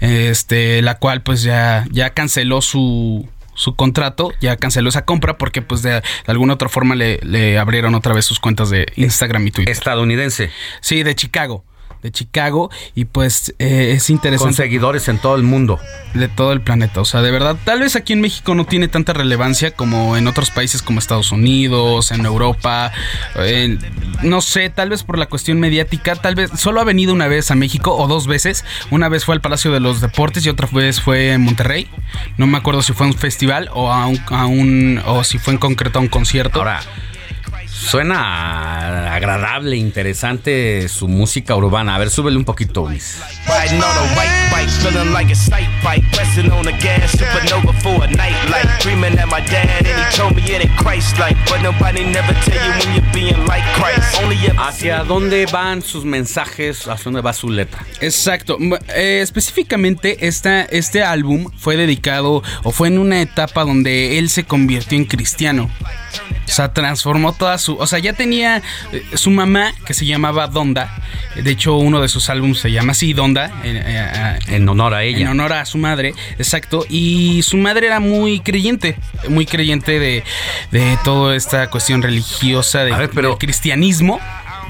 este, la cual pues ya, ya canceló su, su contrato, ya canceló esa compra porque pues de, alguna otra forma le, le, abrieron otra vez sus cuentas de Instagram y Twitter. Estadounidense. Sí, de Chicago de Chicago y pues eh, es interesante. Con seguidores en todo el mundo. De todo el planeta. O sea, de verdad, tal vez aquí en México no tiene tanta relevancia como en otros países como Estados Unidos, en Europa. no sé, tal vez por la cuestión mediática, tal vez solo ha venido una vez a México o dos veces. Una vez fue al Palacio de los Deportes y otra vez fue en Monterrey. No me acuerdo si fue a un festival o a un, a un o si fue en concreto a un concierto. Ahora, Suena agradable, interesante su música urbana. A ver, súbele un poquito, Luis. ¿Hacia dónde van sus mensajes? ¿Hacia dónde va su letra? Exacto. Eh, específicamente, esta, este álbum fue dedicado o fue en una etapa donde él se convirtió en cristiano. O sea, transformó toda su. O sea, ya tenía eh, su mamá que se llamaba Donda. De hecho, uno de sus álbumes se llama así, Donda. Eh, en honor a ella. En honor a su madre, exacto. Y su madre era muy creyente. Muy creyente de, de toda esta cuestión religiosa, de, del cristianismo.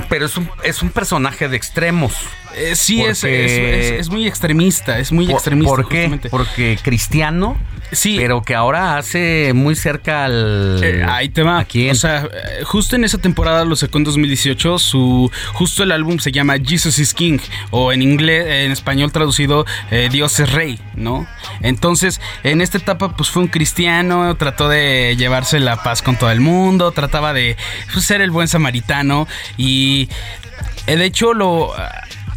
Pero es un, es un personaje de extremos. Eh, sí, es, Porque- es, es- es muy extremista, es muy ¿Por- extremista. ¿Por qué? justamente. Porque cristiano, Sí. pero que ahora hace muy cerca al... Eh, ahí te va. ¿A quién? O sea, justo en esa temporada lo sacó en 2018. Su, justo el álbum se llama Jesus is King. O en inglés, en español traducido, eh, Dios es Rey, ¿no? Entonces, en esta etapa, pues fue un cristiano. Trató de llevarse la paz con todo el mundo. Trataba de pues, ser el buen samaritano. Y de hecho, lo.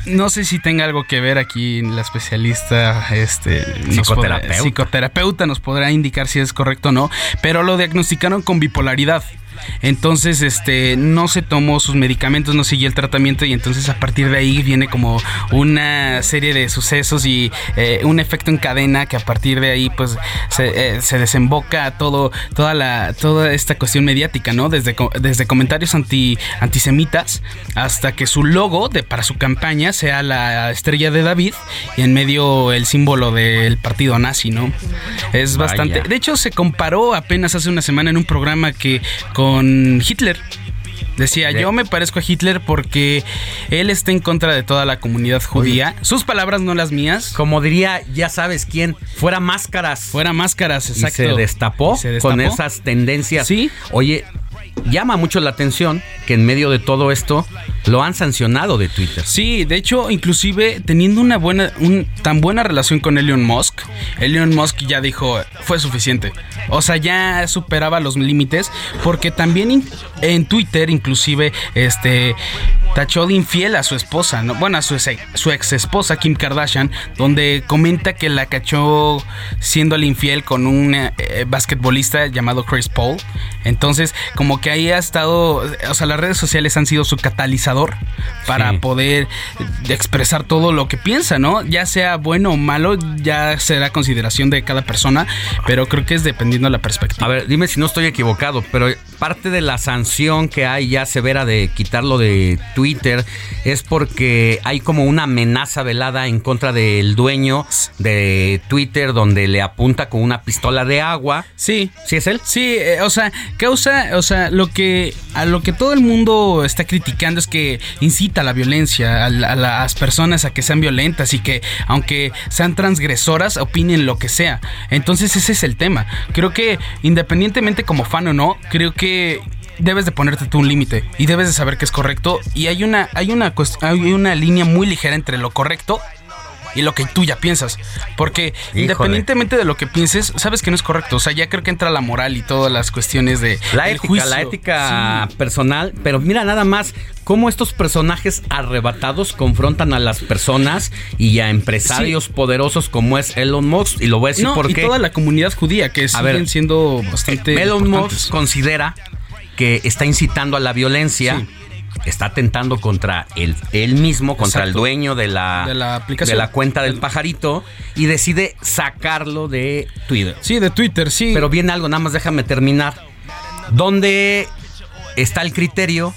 No sé si tenga algo que ver aquí la especialista, este, nos podrá- Psicoterapeuta. psicoterapeuta nos podrá indicar si es correcto o no, pero lo diagnosticaron con bipolaridad. Entonces, este, no se tomó sus medicamentos, no siguió el tratamiento y entonces a partir de ahí viene como una serie de sucesos y eh, un efecto en cadena que a partir de ahí pues se, eh, se desemboca todo, toda la, toda esta cuestión mediática, ¿no? Desde, desde comentarios anti, antisemitas hasta que su logo de, para su campaña sea la estrella de David y en medio el símbolo del partido nazi, ¿no? Es Vaya. bastante... De hecho, se comparó apenas hace una semana en un programa que con Hitler. Decía, De- yo me parezco a Hitler porque él está en contra de toda la comunidad judía. Sus palabras, no las mías. Como diría, ya sabes quién, fuera máscaras. Fuera máscaras, exacto. Y se destapó, Y se destapó. con esas tendencias. Sí. Oye, llama mucho la atención que en medio de todo esto lo han sancionado de Twitter. Sí, de hecho, inclusive teniendo una buena, un, tan buena relación con Elon Musk, Elon Musk ya dijo, fue suficiente. O sea, ya superaba los límites, porque también en Twitter, inclusive, este tachó de infiel a su esposa, ¿no? bueno, a su, su ex esposa Kim Kardashian, donde comenta que la cachó siéndole infiel con un eh, basquetbolista llamado Chris Paul. Entonces, como que ahí ha estado, o sea, las redes sociales han sido su catalizador para Sí. poder expresar todo lo que piensa, ¿no? Ya sea bueno o malo, ya será consideración de cada persona, pero creo que es dependiendo de la perspectiva. A ver, dime si no estoy equivocado, pero parte de la sanción que hay ya severa de quitarlo de Twitter es porque hay como una amenaza velada en contra del dueño de Twitter donde le apunta con una pistola de agua. Sí. ¿Sí es él? Sí, eh, o sea, causa, o sea, lo que a lo que todo el mundo está criticando es que incita a la violencia, a, la- a las personas a que sean violentas y que aunque sean transgresoras opinen lo que sea. Entonces ese es el tema. Creo que independientemente como fan o no, creo que debes de ponerte tú un límite y debes de saber que es correcto y hay una hay una hay una línea muy ligera entre lo correcto y lo que tú ya piensas. Porque Híjole. independientemente de lo que pienses, sabes que no es correcto. O sea, ya creo que entra la moral y todas las cuestiones de La ética, juicio. la ética Sí. personal, pero mira nada más cómo estos personajes arrebatados confrontan a las personas y a empresarios poderosos como es Elon Musk y lo voy a decir No, y porque toda la comunidad judía que A siguen ver, siendo bastante Elon. Musk considera que está incitando a la violencia. Está atentando contra él, él mismo, contra Exacto. el dueño de la, De la aplicación. de la cuenta del pajarito y decide sacarlo de Twitter. Sí, de Twitter, sí. Pero viene algo, nada más déjame terminar. ¿Dónde está el criterio?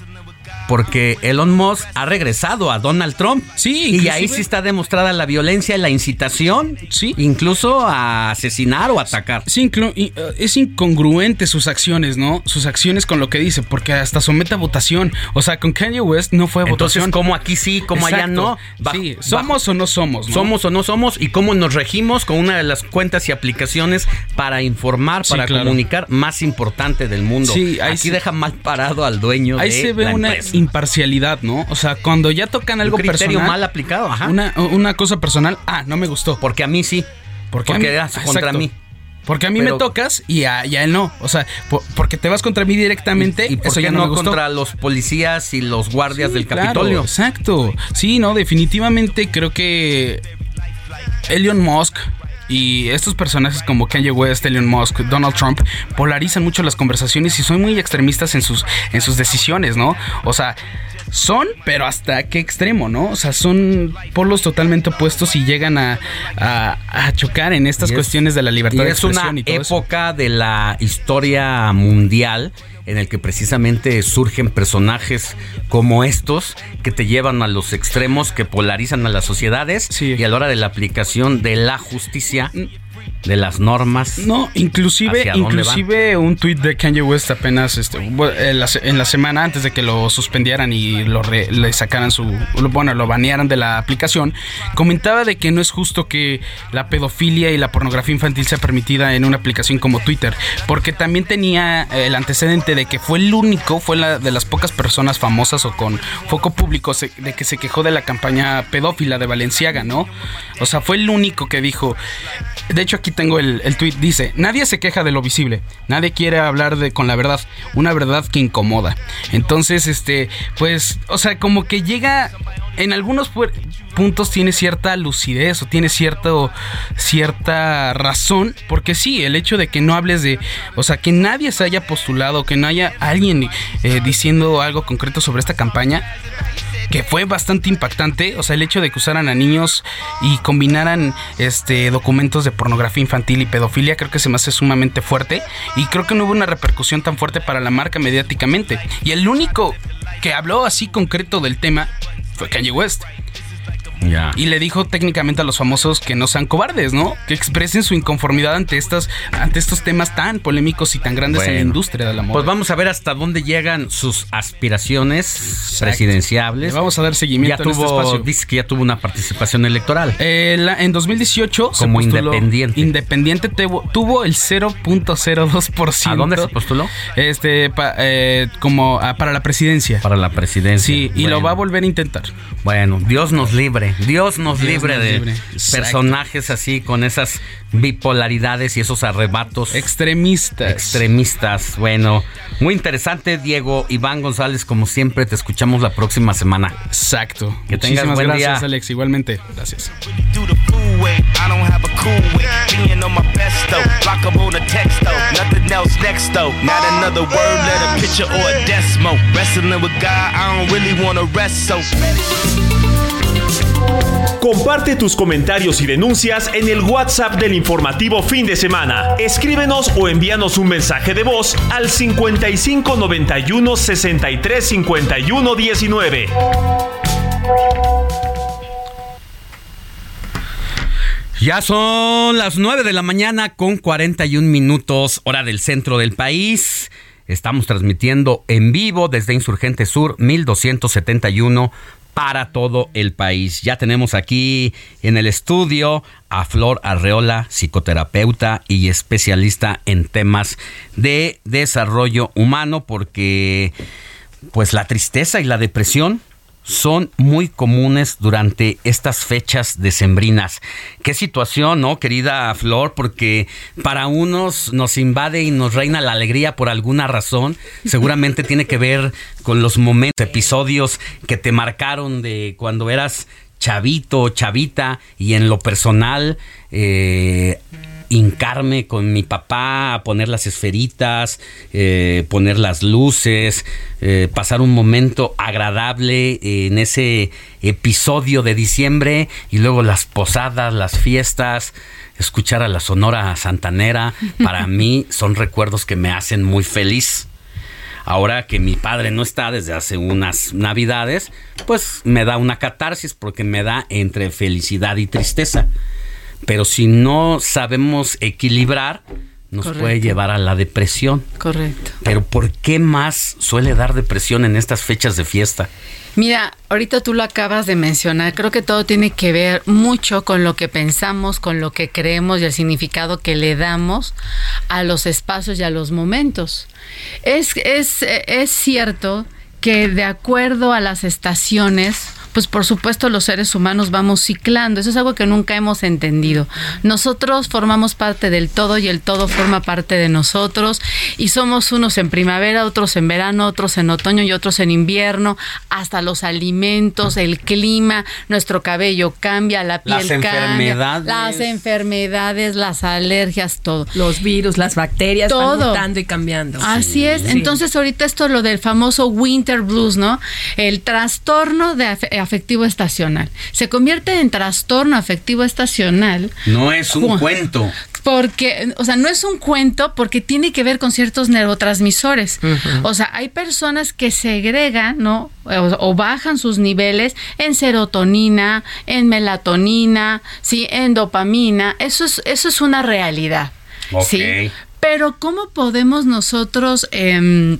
Porque Elon Musk ha regresado a Donald Trump. Sí, Y ahí sí está demostrada la violencia y la incitación. Sí. Incluso a asesinar o atacar. Sí, eh, es incongruente sus acciones, ¿no? Sus acciones con lo que dice, porque hasta somete a votación. O sea, con Kanye West no fue Entonces, votación. como aquí sí, como allá no. Bajo- sí, somos o no somos, ¿no? Somos o no somos y cómo nos regimos con una de las cuentas y aplicaciones para informar, Sí, para claro. comunicar más importante del mundo. Sí, ahí Aquí sí- deja mal parado al dueño Ahí de se ve la una empresa. Imparcialidad, ¿no? O sea, cuando ya tocan algo Un criterio personal. mal aplicado, ajá. Una, una cosa personal, ah, no me gustó. Porque a mí sí. Porque, Porque a mí, eras contra mí. Porque a mí Pero- me tocas y a, y a él no. O sea, por- porque te vas contra mí directamente, ¿Y por eso qué ya no, no, me gustó. contra los policías y los guardias Sí, del claro, Capitolio? exacto. Sí, no, definitivamente creo que Elon Musk y estos personajes como Kanye West, Elon Musk, Donald Trump polarizan mucho las conversaciones y son muy extremistas en sus en sus decisiones, ¿no? O sea, son, pero hasta qué extremo, ¿no? O sea, son polos totalmente opuestos y llegan a, a- a chocar en estas es- cuestiones de la libertad y de es una expresión y todo eso. época de la historia mundial en el que precisamente surgen personajes como estos que te llevan a los extremos, que polarizan a las sociedades y a la hora de la aplicación de la justicia de las normas. No, inclusive, inclusive un tweet de Kanye West apenas este, en, la, en la semana antes de que lo suspendieran y lo re- le sacaran su, bueno, lo banearan de la aplicación, comentaba de que no es justo que la pedofilia y la pornografía infantil sea permitida en una aplicación como Twitter, porque también tenía el antecedente de que fue el único, fue la de las pocas personas famosas o con foco público se- de que se quejó de la campaña pedófila de Valenciaga, ¿no? O sea, fue el único que dijo, de hecho, aquí tengo el, el tweet. Dice: Nadie se queja de lo visible. Nadie quiere hablar de con la verdad. Una verdad que incomoda. Entonces, este, pues, o sea, como que llega. En algunos pu- puntos tiene cierta lucidez o tiene cierto, cierta razón. Porque sí, el hecho de que no hables de. O sea, que nadie se haya postulado, que no haya alguien eh, diciendo algo concreto sobre esta campaña que fue bastante impactante, o sea, el hecho de que usaran a niños y combinaran este documentos de pornografía infantil y pedofilia, creo que se me hace sumamente fuerte y creo que no hubo una repercusión tan fuerte para la marca mediáticamente. Y el único que habló así concreto del tema fue Kanye West. Y le dijo técnicamente a los famosos que no sean cobardes, ¿no? Que expresen su inconformidad ante estas, ante estos temas tan polémicos y tan grandes en la industria de la moda. Pues vamos a ver hasta dónde llegan sus aspiraciones presidenciables. Le vamos a dar seguimiento Ya en este tuvo, espacio. dice que ya tuvo una participación electoral. Eh, la- en 2018 se Como postuló- independiente. Independiente tuvo, tuvo el 0.02%. ¿A dónde se postuló? Este, pa- eh, como ah, para la presidencia. Para la presidencia. Sí, y lo va a volver a intentar. Bueno, Dios nos libre, Dios nos Dios libre nos de libre. Exacto. personajes así con esas bipolaridades y esos arrebatos extremistas. Extremistas. Bueno, muy interesante, Diego Iván González, como siempre te escuchamos la próxima semana. Exacto. Que tengas Muchísimas buen gracias, día. Alex. Igualmente. Gracias. Wrestling with God, I don't really wanna rest so. Comparte tus comentarios y denuncias en el WhatsApp del informativo fin de semana. Escríbenos o envíanos un mensaje de voz al 55 91 63 51 19. Ya son las 9 de la mañana con 41 minutos, hora del centro del país. Estamos transmitiendo en vivo desde Insurgente Sur 1271 para todo el país. Ya tenemos aquí en el estudio a Flor Arreola, psicoterapeuta y especialista en temas de desarrollo humano, porque pues la tristeza y la depresión son muy comunes durante estas fechas decembrinas. Qué situación, ¿no, querida Flor? Porque para unos nos invade y nos reina la alegría por alguna razón. Seguramente tiene que ver con los momentos, episodios que te marcaron de cuando eras chavito, chavita, y en lo personal, eh, hincarme con mi papá a poner las esferitas, eh, poner las luces, eh, pasar un momento agradable en ese episodio de diciembre y luego las posadas, las fiestas, escuchar a la Sonora Santanera, para [laughs] mí son recuerdos que me hacen muy feliz. Ahora que mi padre no está desde hace unas navidades, pues me da una catarsis porque me da entre felicidad y tristeza. Pero si no sabemos equilibrar, nos Correcto. puede llevar a la depresión. Correcto. Pero ¿por qué más suele dar depresión en estas fechas de fiesta? Mira, ahorita tú lo acabas de mencionar, creo que todo tiene que ver mucho con lo que pensamos, con lo que creemos y el significado que le damos a los espacios y a los momentos. Es, es, es cierto que de acuerdo a las estaciones, pues por supuesto los seres humanos vamos ciclando. Eso es algo que nunca hemos entendido. Nosotros formamos parte del todo y el todo forma parte de nosotros y somos unos en primavera, otros en verano, otros en otoño y otros en invierno. Hasta los alimentos, el clima, nuestro cabello cambia, la piel Las cambia, enfermedades. las enfermedades, las alergias, todo. Los virus, las bacterias van Todo. mutando y cambiando. Así es. Sí. Entonces ahorita esto lo del famoso winter blues, ¿no? El trastorno de afectivo estacional. Se convierte en trastorno afectivo estacional No es un cuento. porque, o sea, no es un cuento porque tiene que ver con ciertos neurotransmisores. O sea, hay personas que segregan, ¿no? O, o, bajan sus niveles en serotonina, en melatonina, sí, en dopamina. Eso es, eso es una realidad. ¿sí? Pero ¿cómo podemos nosotros... Eh,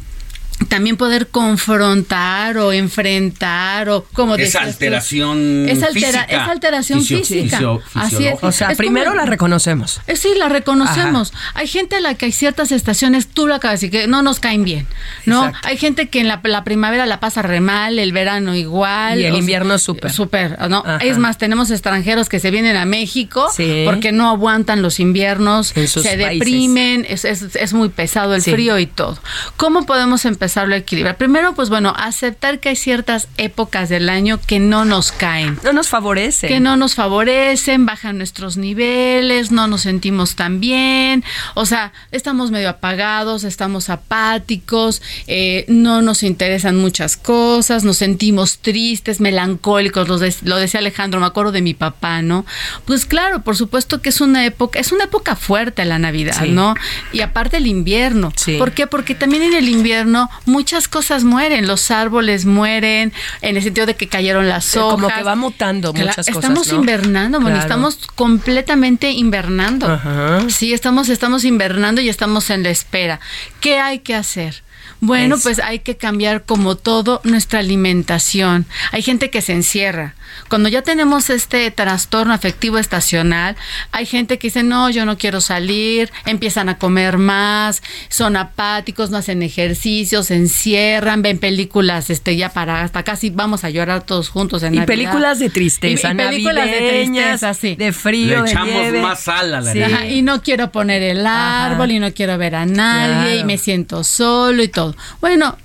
también poder confrontar o enfrentar o como esa alteración esa, física, esa alteración fisio, física fisio, así es o sea es primero como, la reconocemos eh, sí la reconocemos Ajá. hay gente a la que hay ciertas estaciones tú lo acabas de decir que no nos caen bien no Exacto. hay gente que en la, la, primavera la pasa re mal el verano igual y el invierno súper súper no Ajá. es más tenemos extranjeros que se vienen a México sí. porque no aguantan los inviernos se países. deprimen es, es, es, muy pesado el sí. frío y todo cómo podemos empezar empezarlo a equilibrar. Primero, pues bueno, aceptar que hay ciertas épocas del año que no nos caen. No nos favorecen. Que no nos favorecen, bajan nuestros niveles, no nos sentimos tan bien. O sea, estamos medio apagados, estamos apáticos, eh, no nos interesan muchas cosas, nos sentimos tristes, melancólicos. Lo, de, lo decía Alejandro, me acuerdo de mi papá, ¿no? Pues claro, por supuesto que es una época, es una época fuerte la Navidad, sí. ¿no? Y aparte el invierno. Sí. ¿Por qué? Porque también en el invierno muchas cosas mueren, los árboles mueren, en el sentido de que cayeron las hojas. Como que va mutando muchas estamos cosas. Estamos ¿no? invernando, bueno, estamos completamente invernando. Ajá. Sí, estamos, estamos invernando y estamos en la espera. ¿Qué hay que hacer? Bueno, Eso. pues hay que cambiar como todo nuestra alimentación. Hay gente que se encierra. Cuando ya tenemos este trastorno afectivo estacional, hay gente que dice, no, yo no quiero salir, empiezan a comer más, son apáticos, no hacen ejercicio, se encierran, ven películas, este, ya para hasta casi vamos a llorar todos juntos en Y Navidad. películas de tristeza, Y- y películas de tristeza, sí. de frío, Le de echamos nieve. más sal a la Sí. Ajá, y no quiero poner el árbol y no quiero ver a nadie Claro. y me siento solo y todo. Bueno,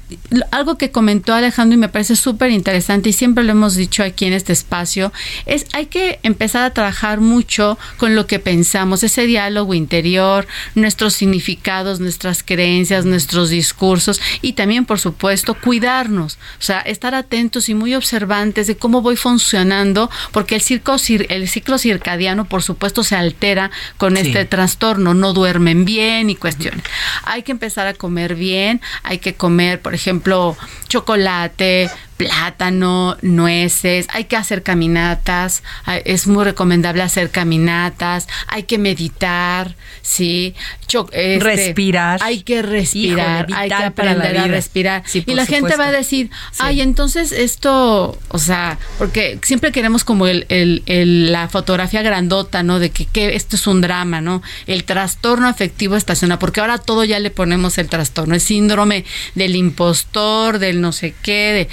algo que comentó Alejandro y me parece súper interesante y siempre lo hemos dicho aquí en este espacio es hay que empezar a trabajar mucho con lo que pensamos, ese diálogo interior, nuestros significados, nuestras creencias, nuestros discursos y también por supuesto cuidarnos, o sea, estar atentos y muy observantes de cómo voy funcionando porque el ciclo, cir- el ciclo circadiano por supuesto se altera con Sí. este trastorno, no duermen bien y cuestiones. Hay que empezar a comer bien, hay que comer, por ejemplo, chocolate, plátano, nueces, hay que hacer caminatas, es muy recomendable hacer caminatas, hay que meditar, ¿sí? Cho- este, Respirar. Hay que respirar, Híjole, hay que aprender a respirar. Sí, y la gente va a decir, ay, entonces esto, o sea, porque siempre queremos como el, el- el- la fotografía grandota, ¿no? De que, que esto es un drama, ¿no? El trastorno afectivo estacional, porque ahora todo ya le ponemos el trastorno, el síndrome del impostor, del no sé qué, de,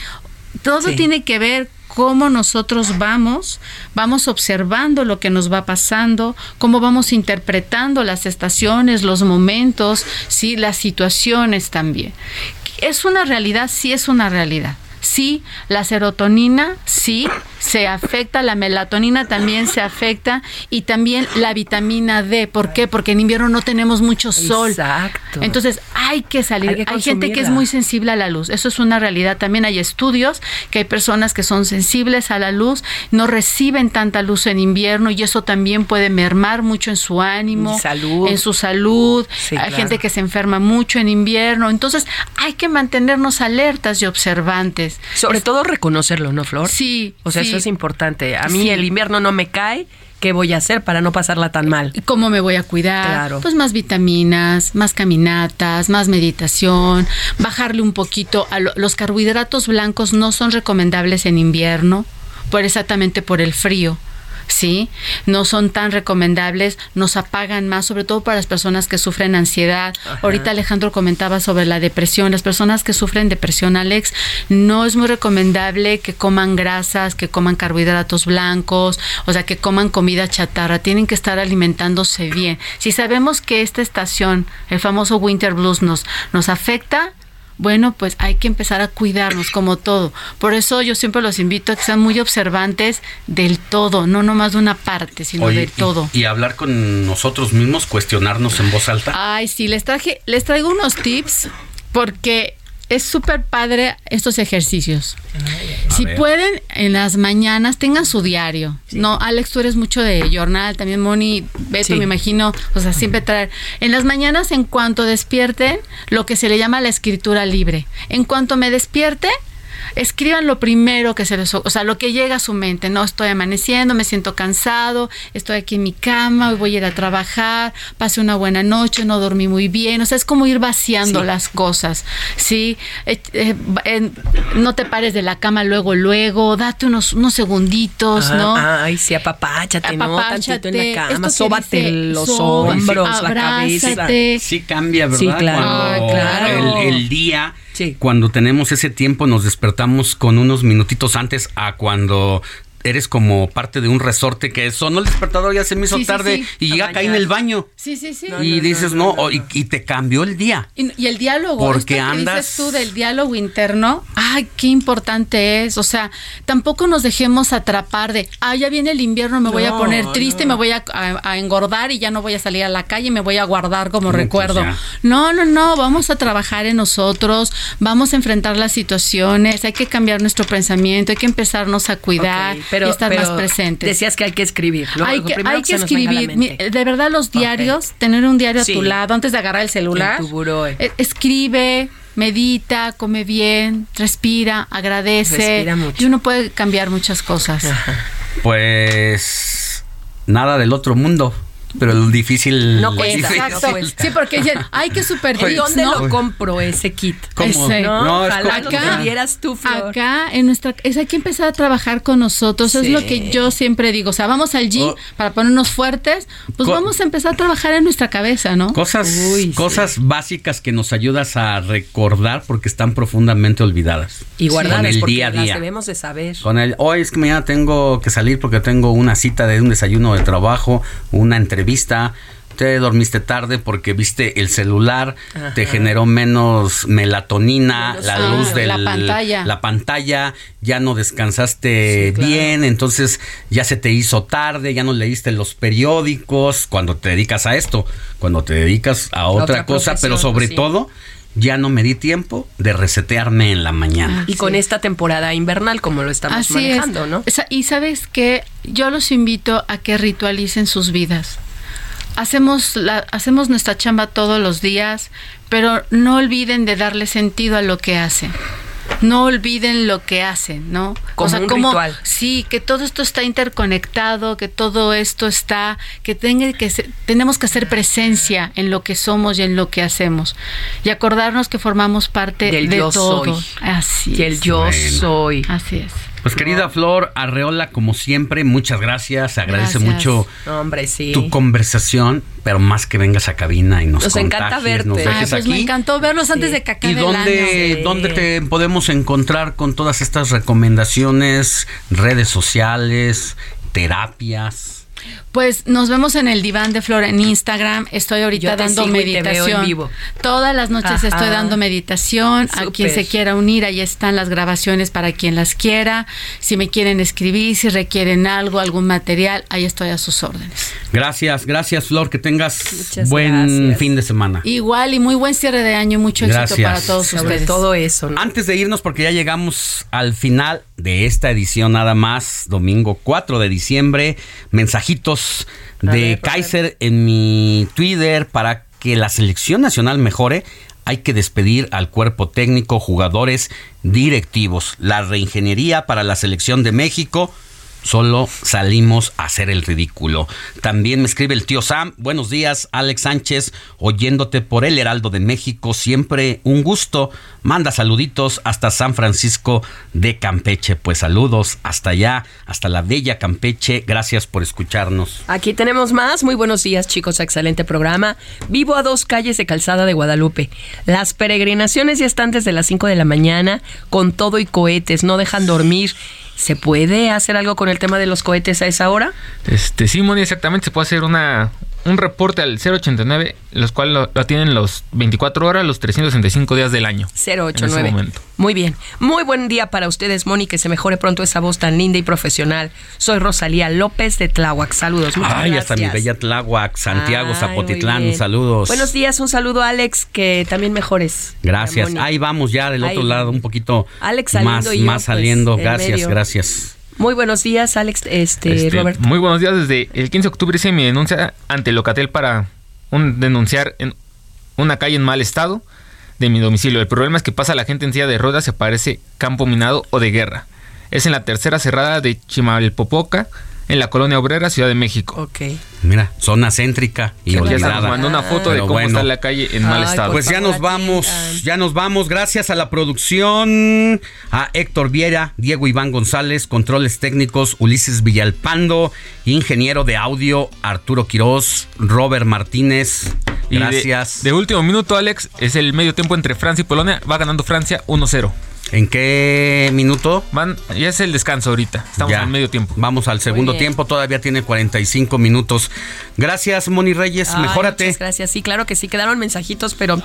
todo Sí. tiene que ver cómo nosotros vamos, vamos observando lo que nos va pasando, cómo vamos interpretando las estaciones, los momentos, sí, las situaciones también. Es una realidad, sí es una realidad. Sí, la serotonina, sí, se afecta, la melatonina también se afecta y también la vitamina D. ¿Por qué? Porque en invierno no tenemos mucho sol. Exacto. Entonces hay que salir. Hay gente que es muy sensible a la luz. Eso es una realidad. También hay estudios que hay personas que son sensibles a la luz, no reciben tanta luz en invierno y eso también puede mermar mucho en su ánimo, salud. en su salud. Sí, hay claro. gente que se enferma mucho en invierno. Entonces hay que mantenernos alertas y observantes. Sobre Es- todo reconocerlo, ¿no, Flor? Sí. O sea, sí. eso es importante. A mí Sí. el invierno no me cae. ¿Qué voy a hacer para no pasarla tan mal? ¿Cómo me voy a cuidar? Claro. Pues más vitaminas, más caminatas, más meditación, bajarle un poquito a lo- los carbohidratos blancos no son recomendables en invierno, por exactamente por el frío. ¿Sí? No son tan recomendables, nos apagan más, sobre todo para las personas que sufren ansiedad. Ahorita Alejandro comentaba sobre la depresión. Las personas que sufren depresión, Alex, no es muy recomendable que coman grasas, que coman carbohidratos blancos, o sea, que coman comida chatarra. Tienen que estar alimentándose bien. Si sabemos que esta estación, el famoso winter blues, nos, nos afecta, bueno, pues hay que empezar a cuidarnos como todo. Por eso yo siempre los invito a que sean muy observantes del todo, no nomás de una parte, sino Oye, del todo. Y, y hablar con nosotros mismos, cuestionarnos en voz alta. Ay, sí, les traje, les traigo unos tips porque es súper padre estos ejercicios. A si ver. pueden, en las mañanas tengan su diario. No, Alex, tú eres mucho de jornal, también Moni, Beto, Sí. me imagino, o sea, siempre traer. En las mañanas, en cuanto despierten, lo que se le llama la escritura libre. En cuanto me despierte, escriban lo primero que se les, o sea, lo que llega a su mente. No estoy amaneciendo, me siento cansado, estoy aquí en mi cama, hoy voy a ir a trabajar, pasé una buena noche, no dormí muy bien. O sea, es como ir vaciando Sí. las cosas, ¿sí? Eh, eh, no te pares de la cama luego, luego, date unos, unos segunditos, Ah, ¿no? Ay, sí, apapáchate, ¿no? Tantito en la Apapáchate, cama, sóbate dice, los hombros, la cabeza. Sí cambia, ¿verdad? Sí, claro. Cuando Ah, claro. El, el día, cuando tenemos ese tiempo, nos despertamos con unos minutitos antes a cuando eres como parte de un resorte que sonó el despertador, ya se me hizo Sí, sí, tarde sí. y A ya caí en el baño. Sí, sí, sí. y dices, no, o- y, y te cambió el día. Y, y el diálogo, Porque esto que andas- dices tú del diálogo interno, ay, qué importante es. O sea, tampoco nos dejemos atrapar de, ah, ya viene el invierno, me voy a No, poner triste, no. me voy a, a- a engordar y ya no voy a salir a la calle, me voy a guardar como No, recuerdo. ya. No, no, no, vamos a trabajar en nosotros, vamos a enfrentar las situaciones, hay que cambiar nuestro pensamiento, hay que empezarnos a cuidar Ok, pero, y estar pero más presentes. Decías que hay que escribir. Lo- hay que, hay escribir. De verdad, los diarios, tener un diario Sí. a tu lado antes de agarrar el celular. En tu buró, eh. Eh, Escribe, medita, come bien, respira, agradece. Respira mucho. Y uno puede cambiar muchas cosas. Pues nada del otro mundo, pero lo difícil. No cuesta, difícil. no cuesta. Sí, porque dicen, ay, qué super Pues, ¿Y tips, dónde ¿no? lo compro ese kit? ¿Cómo? Ese. No, No, ojalá como- lo tú, Flor. Acá en nuestra es hay que empezar a trabajar con nosotros, es Sí. lo que yo siempre digo, o sea, vamos al gym Oh. para ponernos fuertes, pues Co- vamos a empezar a trabajar en nuestra cabeza, ¿no? Cosas, Uy, sí. cosas básicas que nos ayudas a recordar porque están profundamente olvidadas. Y Con guardarlas el porque día a las día. debemos de saber. Con el, hoy es que mañana tengo que salir porque tengo una cita de un desayuno de trabajo, una entrevista. Te dormiste tarde porque viste el celular, te generó menos melatonina, Menos la luz de La pantalla. la pantalla, ya no descansaste bien, entonces ya se te hizo tarde, ya no leíste los periódicos cuando te dedicas a esto, cuando te dedicas a otra, otra cosa, pero sobre sí. todo ya no me di tiempo de resetearme en la mañana. Y con esta temporada invernal, como lo estamos Así manejando, es. ¿no? Y sabes que yo los invito a que ritualicen sus vidas. Hacemos, la, hacemos nuestra chamba todos los días, pero no olviden de darle sentido a lo que hacen. No olviden lo que hacen, ¿no? Como un ritual. Sí, que todo esto está interconectado, que todo esto está, que, tenga que se- tenemos que hacer presencia en lo que somos y en lo que hacemos. Y acordarnos que formamos parte Del de yo todo. soy. Así Y el es. yo Bueno. soy. Así es. Pues querida Flor Arreola, como siempre, muchas gracias. Agradece Gracias. mucho Hombre, sí. tu conversación, pero más que vengas a cabina y nos, Nos encanta verte. nos dejes Ay, pues aquí. me encantó verlos antes de que acabe ¿Y dónde, el año. dónde te podemos encontrar con todas estas recomendaciones, redes sociales, terapias? Pues nos vemos en el diván de Flor en Instagram. Estoy ahorita Yo te dando sigo y te veo en meditación. vivo. Todas las noches Ajá. estoy dando meditación. A quien se quiera unir, ahí están las grabaciones para quien las quiera. Si me quieren escribir, si requieren algo, algún material, ahí estoy a sus órdenes. Gracias, gracias Flor, que tengas Muchas buen gracias. fin de semana. Igual y muy buen cierre de año y mucho éxito Gracias. para todos Sobre ustedes. todo eso, ¿no? Antes de irnos, porque ya llegamos al final de esta edición nada más, domingo 4 de diciembre, mensajitos De ver, Kaiser en mi Twitter para que la selección nacional mejore. Hay que despedir al cuerpo técnico, jugadores, directivos. La reingeniería para la selección de México. Solo salimos a hacer el ridículo. También me escribe el tío Sam. Buenos días, Alex Sánchez, oyéndote por el Heraldo de México. Siempre un gusto. Manda saluditos hasta San Francisco de Campeche. Pues saludos hasta allá, hasta la bella Campeche. Gracias por escucharnos. Aquí tenemos más. Muy buenos días, chicos. Excelente programa. Vivo a dos calles de Calzada de Guadalupe. Las peregrinaciones ya están desde las 5 de la mañana con todo y cohetes. No dejan dormir. ¿Se puede hacer algo con el tema de los cohetes a esa hora? Este, sí, Moni, exactamente, se puede hacer una, un reporte al 089, los cuales lo, lo tienen los 24 horas, los 365 días del año. 089. En ese momento. Muy bien. Muy buen día para ustedes, Moni, que se mejore pronto esa voz tan linda y profesional. Soy Rosalía López de Tláhuac. Saludos. Muchas Ay, gracias. hasta mi bella Tláhuac, Santiago, Ay, Zapotitlán, saludos. Buenos días, un saludo a Alex, que también mejores. Gracias. Ahí vamos ya del Ahí otro lado, un poquito Alex más, saliendo y yo, más pues, saliendo. en gracias, gracias. Muy buenos días, Alex, este, Este, Robert. Muy buenos días. Desde el 15 de octubre hice mi denuncia ante Locatel para un, denunciar en una calle en mal estado de mi domicilio. El problema es que pasa la gente en silla de ruedas, se parece campo minado o de guerra. Es en la tercera cerrada de Chimalpopoca, en la colonia obrera, Ciudad de México. Ok. Mira, zona céntrica y olvidada. nos mandó una foto de cómo bueno. está la calle en mal estado. Pues ya nos vamos, ya nos vamos. Gracias a la producción, a Héctor Viera, Diego Iván González, controles técnicos, Ulises Villalpando, ingeniero de audio, Arturo Quiroz, Robert Martínez. Y de- Gracias. De, último minuto, Alex, es el medio tiempo entre Francia y Polonia. Va ganando Francia 1-0. ¿En qué minuto? Van, ya es el descanso ahorita. Estamos Ya. al medio tiempo. Vamos al segundo tiempo, todavía tiene 45 minutos. Gracias, Moni Reyes, Ay, mejórate. Muchas gracias. Sí, claro que sí, quedaron mensajitos, pero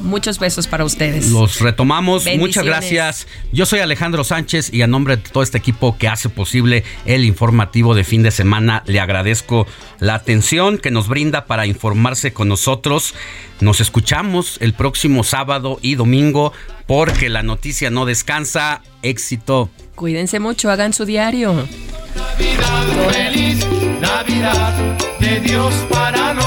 muchos besos para ustedes. Los retomamos. Muchas gracias. Yo soy Alejandro Sánchez y a nombre de todo este equipo que hace posible el informativo de fin de semana, le agradezco la atención que nos brinda para informarse con nosotros. Nos escuchamos el próximo sábado y domingo porque la noticia no descansa. Éxito. Cuídense mucho, hagan su diario. Feliz Navidad de Dios para los